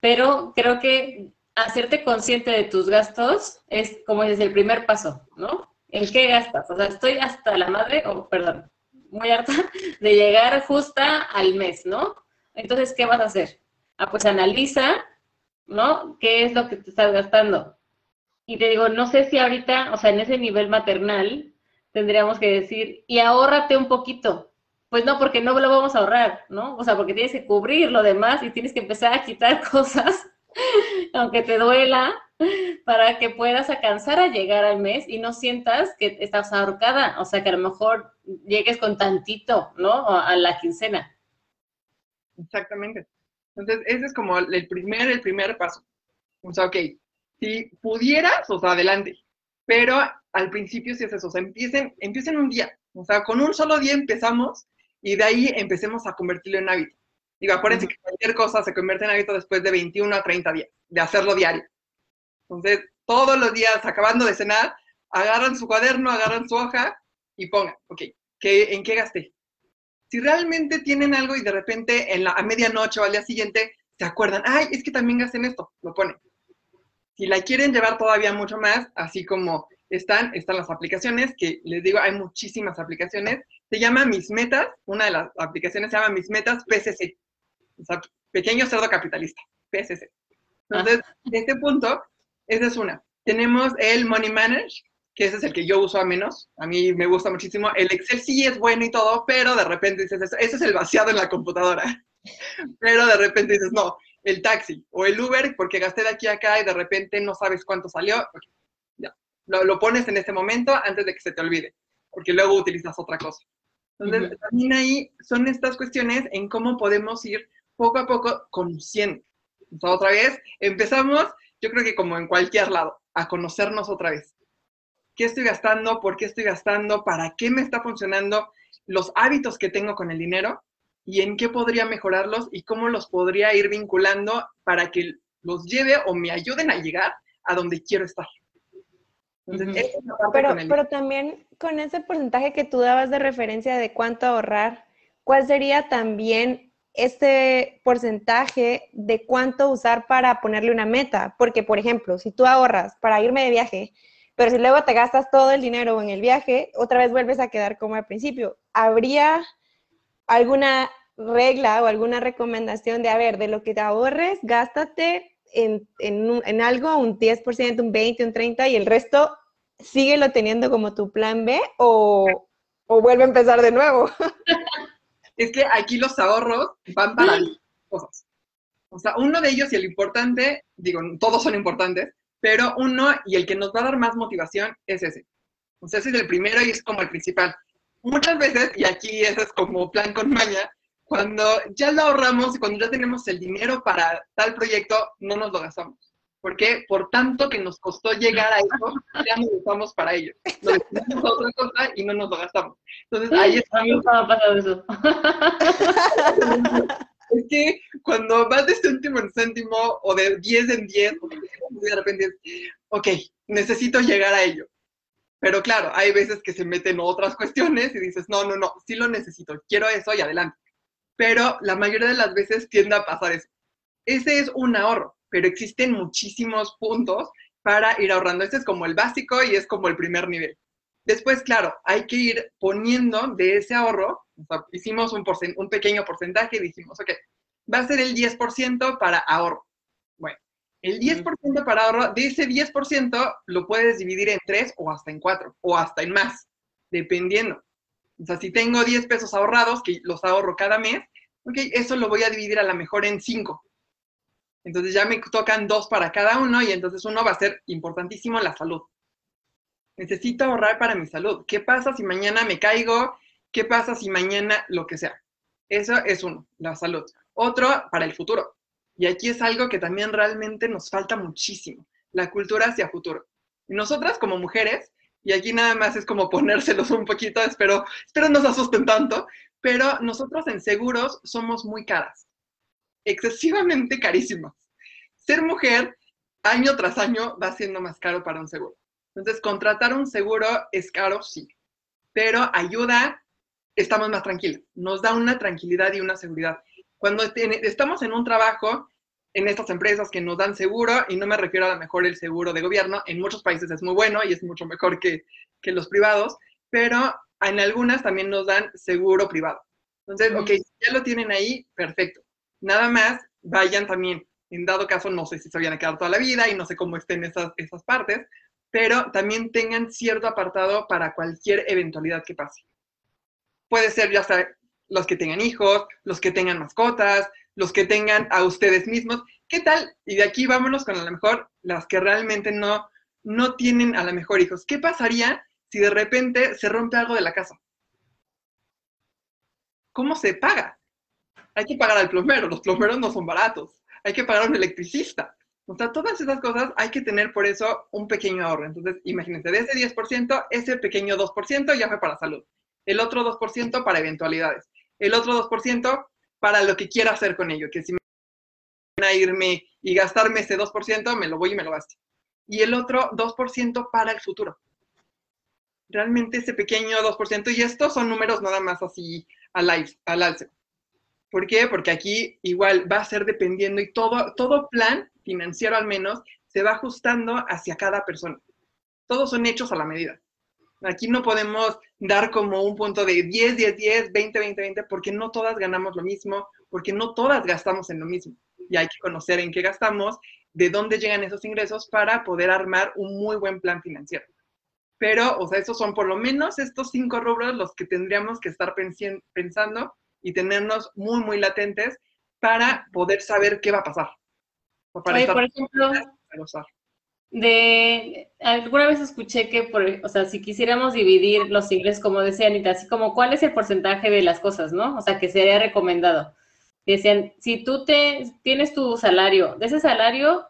Pero creo que hacerte consciente de tus gastos es, como dices, el primer paso, ¿no? ¿En qué gastas? O sea, estoy hasta la madre, o perdón, muy harta de llegar justa al mes, ¿no? Entonces, ¿qué vas a hacer? Ah, pues analiza, ¿no? ¿Qué es lo que te estás gastando? Y te digo, no sé si ahorita, o sea, en ese nivel maternal, tendríamos que decir, y ahórrate un poquito. Pues no, porque no lo vamos a ahorrar, ¿no? O sea, porque tienes que cubrir lo demás y tienes que empezar a quitar cosas, aunque te duela, para que puedas alcanzar a llegar al mes y no sientas que estás ahorcada, o sea, que a lo mejor llegues con tantito, ¿no? A la quincena. Exactamente. Entonces, ese es como el primer, el primer paso. O sea, ok, si pudieras, o sea, adelante. Pero al principio sí es eso, o sea, empiecen, empiecen un día. O sea, con un solo día empezamos y de ahí empecemos a convertirlo en hábito. Digo, acuérdense que cualquier cosa se convierte en hábito después de 21 a 30 días, de hacerlo diario. Entonces, todos los días, acabando de cenar, agarran su cuaderno, agarran su hoja y pongan, ok, ¿qué, ¿en qué gasté? Si realmente tienen algo y de repente en la, a medianoche o al día siguiente se acuerdan, ay, es que también gasten esto, lo ponen. Si la quieren llevar todavía mucho más, así como están, están las aplicaciones, que les digo, hay muchísimas aplicaciones. Se llama Mis Metas, una de las aplicaciones se llama Mis Metas PCC, o sea, Pequeño Cerdo Capitalista, PCC. Entonces, ah. este punto, esa es una. Tenemos el Money Manage, que ese es el que yo uso a menos. A mí me gusta muchísimo. El Excel sí es bueno y todo, pero de repente dices, eso, ese es el vaciado en la computadora. Pero de repente dices, no, el taxi o el Uber, porque gasté de aquí a acá y de repente no sabes cuánto salió. ya. Lo, pones en este momento antes de que se te olvide, porque luego utilizas otra cosa. Entonces, también ahí son estas cuestiones en cómo podemos ir poco a poco conociendo. O sea, otra vez, empezamos, yo creo que como en cualquier lado, a conocernos otra vez. Qué estoy gastando, por qué estoy gastando, para qué me está funcionando, los hábitos que tengo con el dinero y en qué podría mejorarlos y cómo los podría ir vinculando para que los lleve o me ayuden a llegar a donde quiero estar. pero, pero también con ese porcentaje que tú dabas de referencia de cuánto ahorrar, ¿cuál sería también este porcentaje de cuánto usar para ponerle una meta? Porque, por ejemplo, si tú ahorras para irme de viaje, pero si luego te gastas todo el dinero en el viaje, otra vez vuelves a quedar como al principio. ¿Habría alguna regla o alguna recomendación de, a ver, de lo que te ahorres, gástate en, en, algo, un 10%, un 20%, un 30% y el resto síguelo teniendo como tu plan B o, o vuelve a empezar de nuevo? es que aquí los ahorros van para cosas. O sea, uno de ellos y el importante, digo, todos son importantes, pero uno y el que nos va a dar más motivación es ese. O sea, ese es el primero y es como el principal. Muchas veces, y aquí ese es como plan con maña, cuando ya lo ahorramos y cuando ya tenemos el dinero para tal proyecto, no nos lo gastamos. Porque por tanto que nos costó llegar a eso, ya nos usamos para ello. Lo destinamos a otra cosa y no nos lo gastamos. Entonces ahí es. A mí me ha pasado eso. es que cuando vas de céntimo en céntimo o de 10 en 10, de repente ok, necesito llegar a ello. Pero claro, hay veces que se meten otras cuestiones y dices, no, no, no, sí lo necesito, quiero eso y adelante. Pero la mayoría de las veces tiende a pasar eso. Ese es un ahorro, pero existen muchísimos puntos para ir ahorrando. Este es como el básico y es como el primer nivel. Después, claro, hay que ir poniendo de ese ahorro, hicimos un, un pequeño porcentaje y dijimos, ok, va a ser el 10% para ahorro. Bueno, el 10% para ahorro, de ese 10% lo puedes dividir en 3 o hasta en 4 o hasta en más, dependiendo. O sea, si tengo 10 pesos ahorrados, que los ahorro cada mes, ok, eso lo voy a dividir a lo mejor en 5. Entonces ya me tocan dos para cada uno y entonces uno va a ser importantísimo la salud necesito ahorrar para mi salud. ¿Qué pasa si mañana me caigo? ¿Qué pasa si mañana lo que sea? Eso es uno, la salud. Otro, para el futuro. Y aquí es algo que también realmente nos falta muchísimo, la cultura hacia futuro. Nosotras como mujeres, y aquí nada más es como ponérselos un poquito, espero, espero no se asusten tanto, pero nosotros en seguros somos muy caras, excesivamente carísimas. Ser mujer año tras año va siendo más caro para un seguro. Entonces, contratar un seguro es caro, sí, pero ayuda, estamos más tranquilos, nos da una tranquilidad y una seguridad. Cuando estamos en un trabajo, en estas empresas que nos dan seguro, y no me refiero a lo mejor el seguro de gobierno, en muchos países es muy bueno y es mucho mejor que, que los privados, pero en algunas también nos dan seguro privado. Entonces, ok, ya lo tienen ahí, perfecto. Nada más, vayan también, en dado caso, no sé si se vayan a quedar toda la vida y no sé cómo estén esas, esas partes, pero también tengan cierto apartado para cualquier eventualidad que pase. Puede ser ya los que tengan hijos, los que tengan mascotas, los que tengan a ustedes mismos. ¿Qué tal? Y de aquí vámonos con a lo mejor las que realmente no, no tienen a lo mejor hijos. ¿Qué pasaría si de repente se rompe algo de la casa? ¿Cómo se paga? Hay que pagar al plomero, los plomeros no son baratos. Hay que pagar a un electricista. O sea, todas esas cosas hay que tener por eso un pequeño ahorro. Entonces, imagínense, de ese 10%, ese pequeño 2% ya fue para salud. El otro 2% para eventualidades. El otro 2% para lo que quiera hacer con ello. Que si me van a irme y gastarme ese 2%, me lo voy y me lo gasto. Y el otro 2% para el futuro. Realmente ese pequeño 2%, y estos son números nada más así al, al alce. ¿Por qué? Porque aquí igual va a ser dependiendo y todo, todo plan financiero al menos se va ajustando hacia cada persona. Todos son hechos a la medida. Aquí no podemos dar como un punto de 10, 10, 10, 20, 20, 20, porque no todas ganamos lo mismo, porque no todas gastamos en lo mismo. Y hay que conocer en qué gastamos, de dónde llegan esos ingresos para poder armar un muy buen plan financiero. Pero, o sea, esos son por lo menos estos cinco rubros los que tendríamos que estar pensando y tenernos muy, muy latentes para poder saber qué va a pasar. Oye, por ejemplo, de alguna vez escuché que, por, o sea, si quisiéramos dividir los ingresos, como decía Anita, así como cuál es el porcentaje de las cosas, ¿no? O sea, que sería recomendado. Decían, si tú te, tienes tu salario, de ese salario,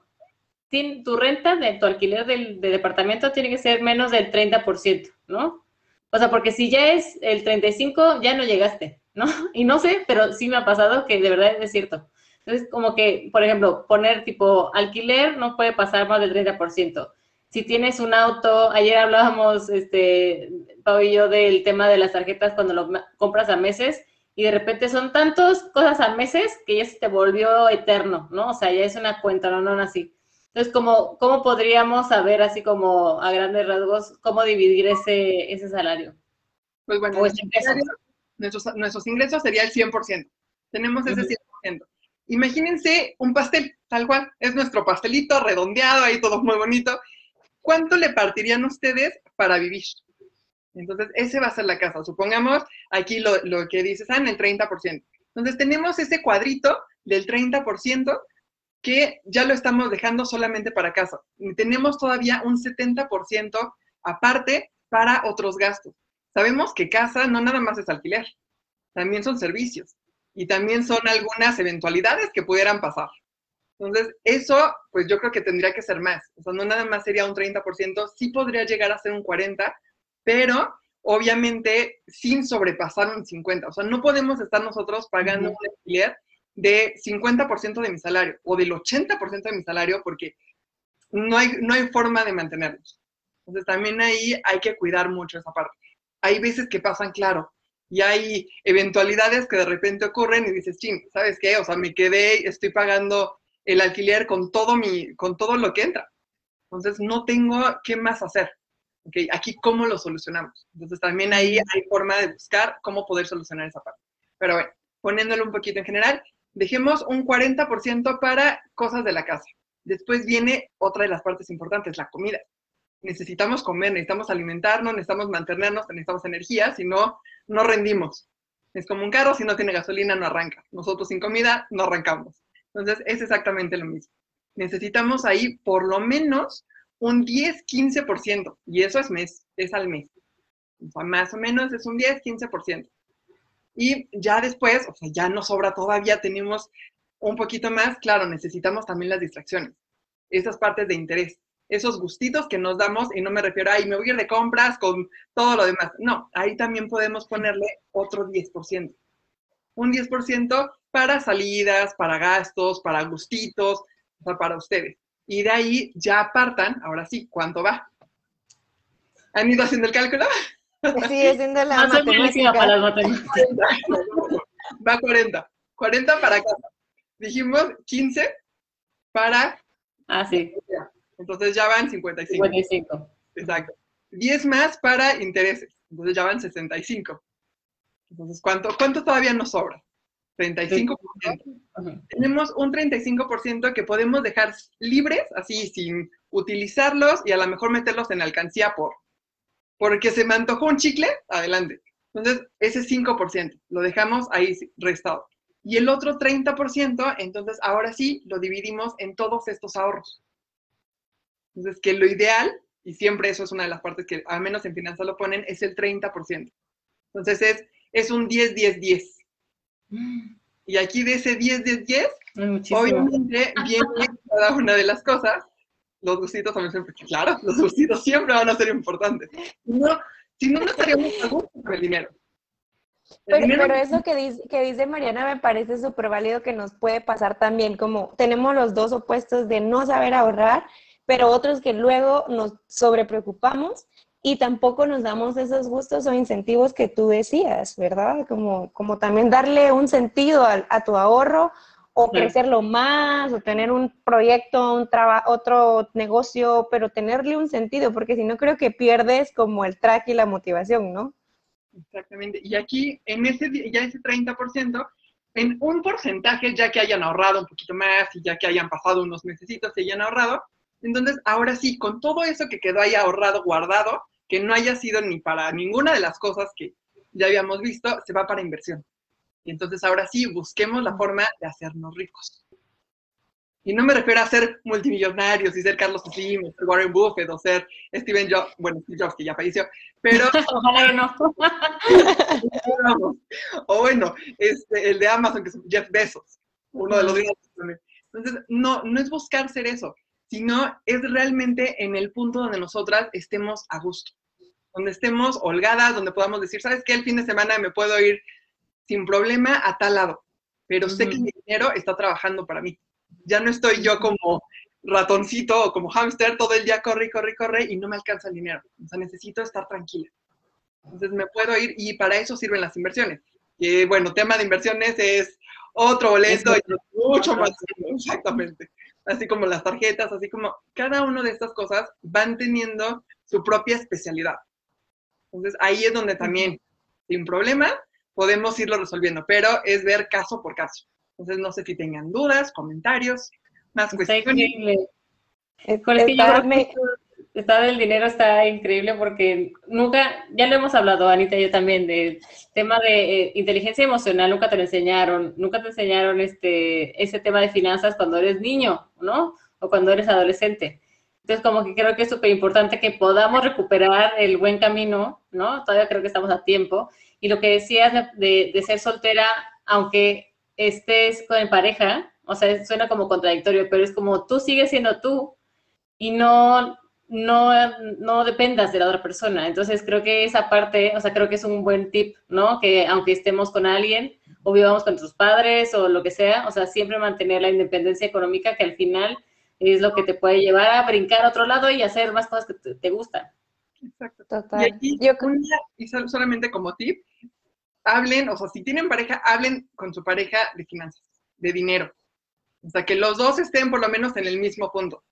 tu renta de tu alquiler del, de departamento tiene que ser menos del 30%, ¿no? O sea, porque si ya es el 35, ya no llegaste, ¿no? Y no sé, pero sí me ha pasado que de verdad es cierto. Entonces, como que, por ejemplo, poner tipo alquiler no puede pasar más del 30%. Si tienes un auto, ayer hablábamos, este, Pau y yo, del tema de las tarjetas cuando lo compras a meses y de repente son tantas cosas a meses que ya se te volvió eterno, ¿no? O sea, ya es una cuenta, no, no, así. Entonces, ¿cómo, ¿cómo podríamos saber, así como a grandes rasgos, cómo dividir ese, ese salario? Pues bueno, nuestros, nuestros, ingresos sería el 100%. Tenemos ese 100%. Imagínense un pastel, tal cual, es nuestro pastelito redondeado, ahí todo muy bonito. ¿Cuánto le partirían ustedes para vivir? Entonces, ese va a ser la casa. Supongamos aquí lo, que dices, ah, en el 30%. Entonces, tenemos ese cuadrito del 30% que ya lo estamos dejando solamente para casa. Y tenemos todavía un 70% aparte para otros gastos. Sabemos que casa no nada más es alquiler, también son servicios y también son algunas eventualidades que pudieran pasar. Entonces, eso, pues yo creo que tendría que ser más. O sea, no nada más sería un 30%, sí podría llegar a ser un 40%, pero obviamente sin sobrepasar un 50%. O sea, no podemos estar nosotros pagando un alquiler de 50% de mi salario o del 80% de mi salario porque no hay, no hay forma de mantenerlos. Entonces, también ahí hay que cuidar mucho esa parte. Hay veces que pasan, claro, y hay eventualidades que de repente ocurren y dices, ching, ¿sabes qué? O sea, me quedé, estoy pagando el alquiler con todo, mi, con todo lo que entra. Entonces, no tengo qué más hacer. Okay, aquí, ¿cómo lo solucionamos? Entonces, también ahí hay forma de buscar cómo poder solucionar esa parte. Pero bueno, poniéndolo un poquito en general, dejemos un 40% para cosas de la casa. Después viene otra de las partes importantes, la comida necesitamos comer, necesitamos alimentarnos, necesitamos mantenernos, necesitamos energía, si no, no rendimos. Es como un carro, si no tiene gasolina, no arranca. Nosotros sin comida, no arrancamos. Entonces, es exactamente lo mismo. Necesitamos ahí por lo menos un 10-15%, y eso es mes, es al mes. Más o menos es un 10-15%. Y ya después, o sea, ya nos sobra todavía, tenemos un poquito más, claro, necesitamos también las distracciones, esas partes de interés esos gustitos que nos damos, y no me refiero a, ay, me voy a ir de compras con todo lo demás. No, ahí también podemos ponerle otro 10%. Un 10% para salidas, para gastos, para gustitos, o sea, para ustedes. Y de ahí ya apartan, ahora sí, ¿cuánto va? ¿Han ido haciendo el cálculo? Sí, haciendo la matemática. para las matemáticas. Va 40. 40 para casa. Dijimos 15 para... Ah, sí. Entonces ya van 55. 55. Exacto. 10 más para intereses. Entonces ya van 65. Entonces, ¿cuánto, cuánto todavía nos sobra? 35%. Tenemos un 35% que podemos dejar libres, así sin utilizarlos y a lo mejor meterlos en alcancía por. Porque se me antojó un chicle, adelante. Entonces, ese 5% lo dejamos ahí restado. Y el otro 30%, entonces ahora sí lo dividimos en todos estos ahorros. Entonces, que lo ideal, y siempre eso es una de las partes que al menos en finanzas lo ponen, es el 30%. Entonces es, es un 10-10-10. Y aquí de ese 10-10-10, obviamente viene cada una de las cosas. Los gustitos también siempre, claro, los gustitos siempre van a ser importantes. No, si no, no estaríamos a gusto con el dinero. pero, eso que dice, que dice Mariana me parece súper válido que nos puede pasar también, como tenemos los dos opuestos de no saber ahorrar, pero otros que luego nos sobrepreocupamos y tampoco nos damos esos gustos o incentivos que tú decías, ¿verdad? Como, como también darle un sentido a, tu ahorro o crecerlo más o tener un proyecto, un trabajo, otro negocio, pero tenerle un sentido, porque si no creo que pierdes como el track y la motivación, ¿no? Exactamente. Y aquí, en ese, ya ese 30%, en un porcentaje, ya que hayan ahorrado un poquito más y ya que hayan pasado unos meses y hayan ahorrado, entonces, ahora sí, con todo eso que quedó ahí ahorrado, guardado, que no haya sido ni para ninguna de las cosas que ya habíamos visto, se va para inversión. Y entonces, ahora sí, busquemos la forma de hacernos ricos. Y no me refiero a ser multimillonarios y ser Carlos Slim, ser Warren Buffett o ser Steven Jobs, bueno, Steve Jobs que ya falleció, pero... Ojalá que no. o bueno, este, el de Amazon, que es Jeff Bezos, uno de los grandes. Entonces, no, no es buscar ser eso, sino es realmente en el punto donde nosotras estemos a gusto, donde estemos holgadas, donde podamos decir, ¿sabes qué? El fin de semana me puedo ir sin problema a tal lado, pero sé que mi dinero está trabajando para mí. Ya no estoy yo como ratoncito o como hámster todo el día corre, corre, corre y no me alcanza el dinero. O sea, necesito estar tranquila. Entonces me puedo ir y para eso sirven las inversiones. Que bueno, tema de inversiones es otro boleto y mucho más. Exactamente así como las tarjetas, así como cada una de estas cosas van teniendo su propia especialidad. Entonces ahí es donde también, sin problema, podemos irlo resolviendo, pero es ver caso por caso. Entonces no sé si tengan dudas, comentarios, más cuestiones. Es que está del dinero está increíble porque nunca, ya lo hemos hablado, Anita y yo también, del tema de eh, inteligencia emocional, nunca te lo enseñaron, nunca te enseñaron este, ese tema de finanzas cuando eres niño, ¿no? O cuando eres adolescente. Entonces, como que creo que es súper importante que podamos recuperar el buen camino, ¿no? Todavía creo que estamos a tiempo. Y lo que decías de, de ser soltera, aunque estés con pareja, o sea, suena como contradictorio, pero es como tú sigues siendo tú y no, no, no dependas de la otra persona. Entonces creo que esa parte, o sea, creo que es un buen tip, ¿no? Que aunque estemos con alguien o vivamos con nuestros padres o lo que sea, o sea, siempre mantener la independencia económica que al final es lo que te puede llevar a brincar a otro lado y hacer más cosas que te, gustan. Exacto. Total. Y aquí, Yo... y solamente como tip, hablen, o sea, si tienen pareja, hablen con su pareja de finanzas, de dinero. O sea, que los dos estén por lo menos en el mismo punto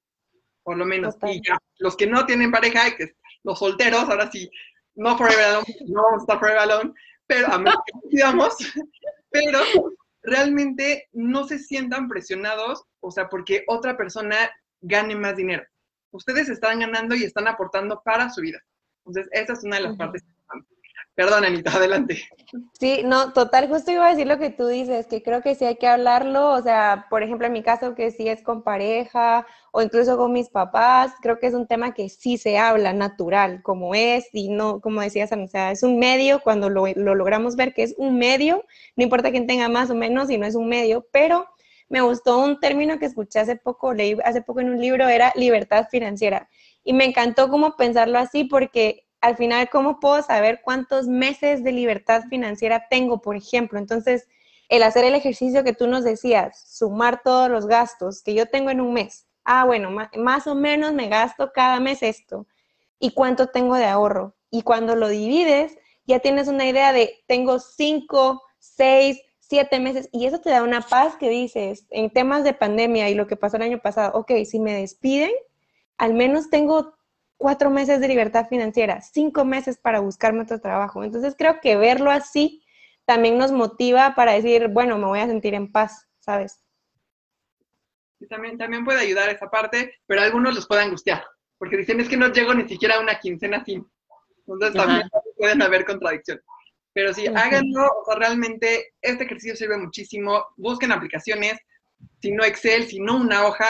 por lo menos. Y ya, los que no tienen pareja, que los solteros, ahora sí, no forever alone, no vamos a estar forever alone, pero a digamos, pero realmente no se sientan presionados, o sea, porque otra persona gane más dinero. Ustedes están ganando y están aportando para su vida. Entonces, esa es una de las partes Perdón, Anita, adelante. Sí, no, total, justo iba a decir lo que tú dices, que creo que sí hay que hablarlo, o sea, por ejemplo, en mi caso, que sí es con pareja o incluso con mis papás, creo que es un tema que sí se habla natural, como es, y no, como decías, o sea, es un medio, cuando lo, lo logramos ver que es un medio, no importa quién tenga más o menos, si no es un medio, pero me gustó un término que escuché hace poco, leí hace poco en un libro, era libertad financiera. Y me encantó como pensarlo así porque al final, ¿cómo puedo saber cuántos meses de libertad financiera tengo, por ejemplo? Entonces, el hacer el ejercicio que tú nos decías, sumar todos los gastos que yo tengo en un mes. Ah, bueno, más o menos me gasto cada mes esto. ¿Y cuánto tengo de ahorro? Y cuando lo divides, ya tienes una idea de, tengo cinco, seis, siete meses y eso te da una paz que dices, en temas de pandemia y lo que pasó el año pasado, ok, si me despiden, al menos tengo cuatro meses de libertad financiera, cinco meses para buscarme otro trabajo. Entonces creo que verlo así también nos motiva para decir, bueno, me voy a sentir en paz, ¿sabes? Y también, también puede ayudar esa parte, pero a algunos los puede angustiar, porque dicen es que no llego ni siquiera a una quincena sin. Entonces también pueden haber contradicciones. Pero sí, háganlo, o sea, realmente este ejercicio sirve muchísimo. Busquen aplicaciones, si no Excel, si no una hoja,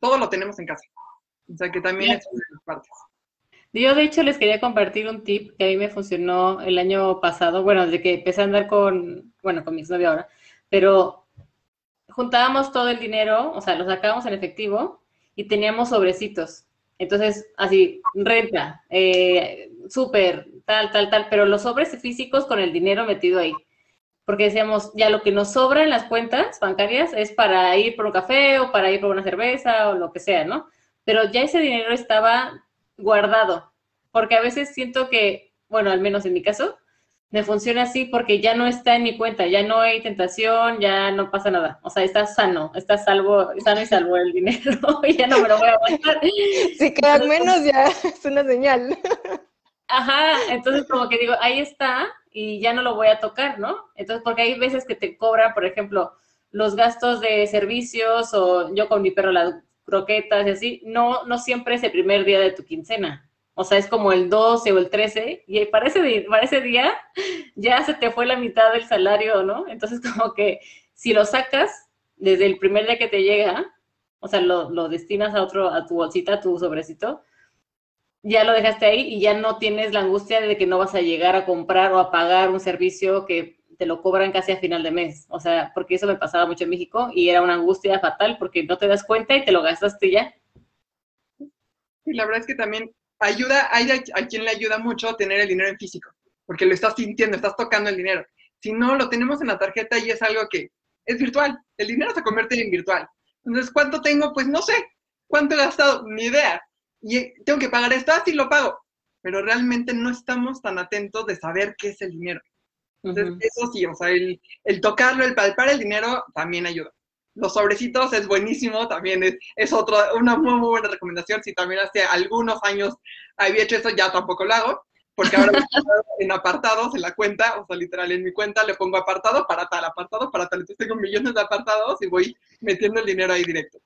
todo lo tenemos en casa. O sea que también es una de las partes. Yo de hecho les quería compartir un tip que a mí me funcionó el año pasado, bueno, desde que empecé a andar con, bueno, con mi exnovio ahora, pero juntábamos todo el dinero, o sea, lo sacábamos en efectivo y teníamos sobrecitos. Entonces, así, renta, eh, súper, tal, tal, tal, pero los sobres físicos con el dinero metido ahí. Porque decíamos, ya lo que nos sobra en las cuentas bancarias es para ir por un café o para ir por una cerveza o lo que sea, ¿no? Pero ya ese dinero estaba guardado, porque a veces siento que, bueno, al menos en mi caso, me funciona así porque ya no está en mi cuenta, ya no hay tentación, ya no pasa nada. O sea, está sano, está salvo, sano y salvo el dinero y ya no me lo voy a aguantar. Si quedan menos ya es una señal. Ajá, entonces como que digo, ahí está y ya no lo voy a tocar, ¿no? Entonces, porque hay veces que te cobran, por ejemplo, los gastos de servicios o yo con mi perro las croquetas y así, no, no siempre es el primer día de tu quincena. O sea, es como el 12 o el 13 y para ese, para ese día ya se te fue la mitad del salario, ¿no? Entonces, como que si lo sacas desde el primer día que te llega, o sea, lo, lo destinas a otro, a tu bolsita, a tu sobrecito, ya lo dejaste ahí y ya no tienes la angustia de que no vas a llegar a comprar o a pagar un servicio que te lo cobran casi a final de mes. O sea, porque eso me pasaba mucho en México y era una angustia fatal porque no te das cuenta y te lo gastaste ya. Y la verdad es que también ayuda, hay a quien le ayuda mucho tener el dinero en físico, porque lo estás sintiendo, estás tocando el dinero. Si no, lo tenemos en la tarjeta y es algo que es virtual. El dinero se convierte en virtual. Entonces, ¿cuánto tengo? Pues no sé. ¿Cuánto he gastado? Ni idea y tengo que pagar esto, así lo pago. Pero realmente no estamos tan atentos de saber qué es el dinero. Entonces, eso sí, o sea, el, el, tocarlo, el palpar el dinero también ayuda. Los sobrecitos es buenísimo, también es, es otro, una muy, muy buena recomendación. Si también hace algunos años había hecho eso, ya tampoco lo hago, porque ahora en apartados, en la cuenta, o sea, literal, en mi cuenta le pongo apartado para tal, apartado para tal. Entonces tengo millones de apartados y voy metiendo el dinero ahí directo.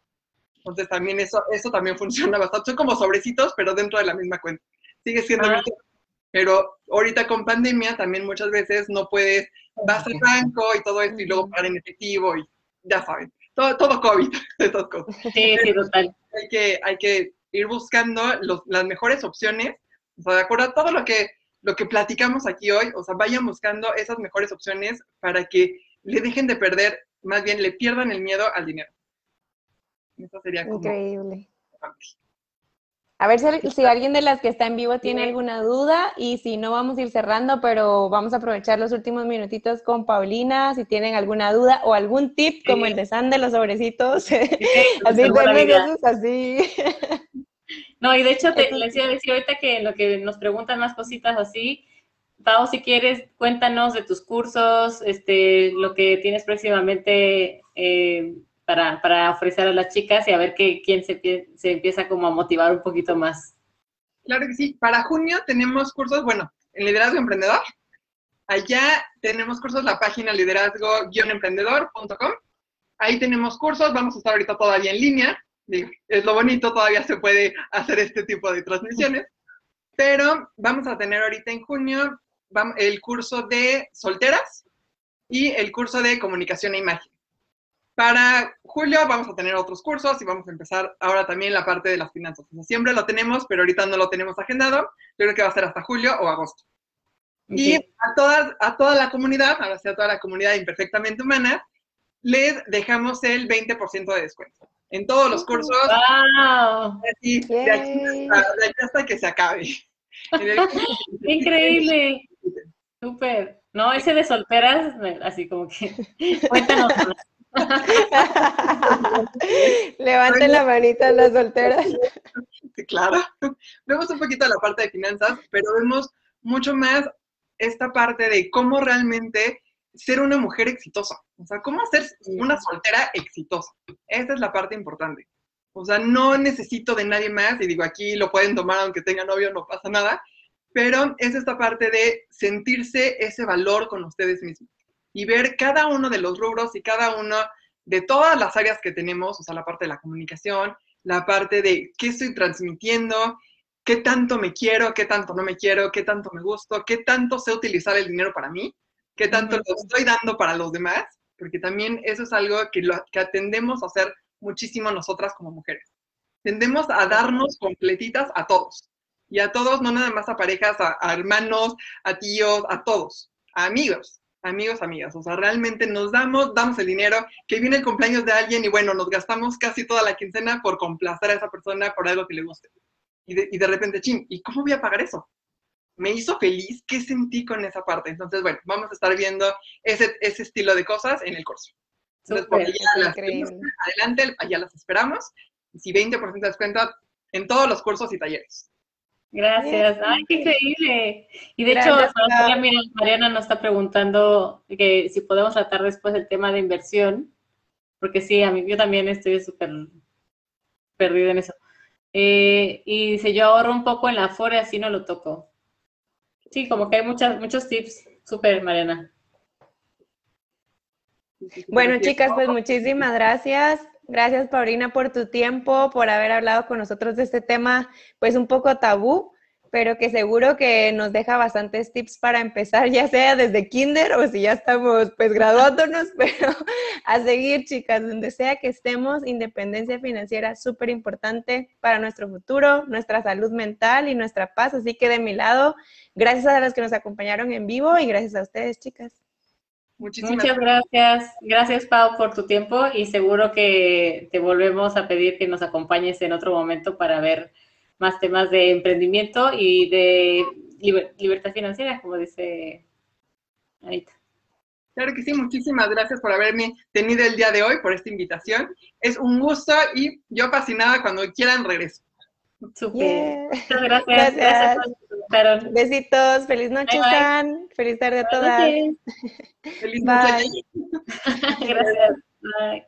Entonces también eso, eso también funciona bastante. Son como sobrecitos, pero dentro de la misma cuenta. Sigue siendo ah. Pero ahorita con pandemia también muchas veces no puedes, vas al banco y todo esto y luego pagar en efectivo y ya saben, todo, todo COVID, estas cosas. Sí, sí, total. Hay que, hay que ir buscando los, las mejores opciones, o sea, de acuerdo a todo lo que, lo que platicamos aquí hoy, o sea, vayan buscando esas mejores opciones para que le dejen de perder, más bien le pierdan el miedo al dinero. Eso sería Increíble. A ver si, alguien de las que está en vivo tiene alguna duda y si no vamos a ir cerrando, pero vamos a aprovechar los últimos minutitos con Paulina, si tienen alguna duda o algún tip como el de San de los sobrecitos, así de así. No, y de hecho te les iba a decir ahorita que lo que nos preguntan más cositas así, Pau, si quieres, cuéntanos de tus cursos, este, lo que tienes próximamente eh, para, para ofrecer a las chicas y a ver que, quién se, se empieza como a motivar un poquito más. Claro que sí. Para junio tenemos cursos, bueno, en Liderazgo Emprendedor. Allá tenemos cursos, la página liderazgo-emprendedor.com. Ahí tenemos cursos, vamos a estar ahorita todavía en línea. Es lo bonito, todavía se puede hacer este tipo de transmisiones. Pero vamos a tener ahorita en junio el curso de solteras y el curso de comunicación e imagen. Para julio vamos a tener otros cursos y vamos a empezar ahora también la parte de las finanzas. siempre lo tenemos, pero ahorita no lo tenemos agendado. Yo creo que va a ser hasta julio o agosto. Y a, todas, a toda la comunidad, ahora sí a toda la comunidad imperfectamente humana, les dejamos el 20% de descuento. En todos los cursos. ¡Wow! de, aquí hasta, que se acabe. Increíble. Súper. No, ese de solteras, así como que. Cuéntanos. Levanten la manita las solteras. claro. Vemos un poquito la parte de finanzas, pero vemos mucho más esta parte de cómo realmente ser una mujer exitosa. O sea, cómo ser una soltera exitosa. Esa es la parte importante. O sea, no necesito de nadie más, y digo, aquí lo pueden tomar aunque tenga novio, no pasa nada, pero es esta parte de sentirse ese valor con ustedes mismos y ver cada uno de los rubros y cada uno de todas las áreas que tenemos, o sea, la parte de la comunicación, la parte de qué estoy transmitiendo, qué tanto me quiero, qué tanto no me quiero, qué tanto me gusto, qué tanto sé utilizar el dinero para mí, qué tanto lo estoy dando para los demás, porque también eso es algo que, lo, que atendemos a hacer muchísimo nosotras como mujeres. Tendemos a darnos completitas a todos. Y a todos, no nada más a parejas, a, a hermanos, a tíos, a todos, a amigos amigos, amigas. O sea, realmente nos damos, damos el dinero, que viene el cumpleaños de alguien y bueno, nos gastamos casi toda la quincena por complacer a esa persona por algo que le guste. Y de, y de repente, ching, ¿y cómo voy a pagar eso? ¿Me hizo feliz? ¿Qué sentí con esa parte? Entonces, bueno, vamos a estar viendo ese, ese estilo de cosas en el curso. Entonces, por adelante, allá las esperamos. Y si 20% de descuento en todos los cursos y talleres. Gracias. Ay, qué increíble. Y de hecho, Mariana nos está preguntando que si podemos tratar después el tema de inversión, porque sí, a mí yo también estoy súper perdido en eso. Eh, y dice, yo ahorro un poco en la Afore, así no lo toco. Sí, como que hay muchas, muchos tips. Súper, Mariana. Bueno, chicas, pues muchísimas gracias. Gracias, Paulina, por tu tiempo, por haber hablado con nosotros de este tema, pues un poco tabú, pero que seguro que nos deja bastantes tips para empezar, ya sea desde kinder o si ya estamos pues graduándonos, pero a seguir, chicas, donde sea que estemos, independencia financiera súper importante para nuestro futuro, nuestra salud mental y nuestra paz. Así que de mi lado, gracias a las que nos acompañaron en vivo y gracias a ustedes, chicas. Muchas gracias. Gracias, Pau, por tu tiempo y seguro que te volvemos a pedir que nos acompañes en otro momento para ver más temas de emprendimiento y de libertad financiera, como dice Anita. Claro que sí, muchísimas gracias por haberme tenido el día de hoy, por esta invitación. Es un gusto y yo fascinada cuando quieran regreso. Super. Muchas gracias. gracias. Besitos. Feliz noche, San. Feliz tarde a todas. Feliz noche. gracias. Bye.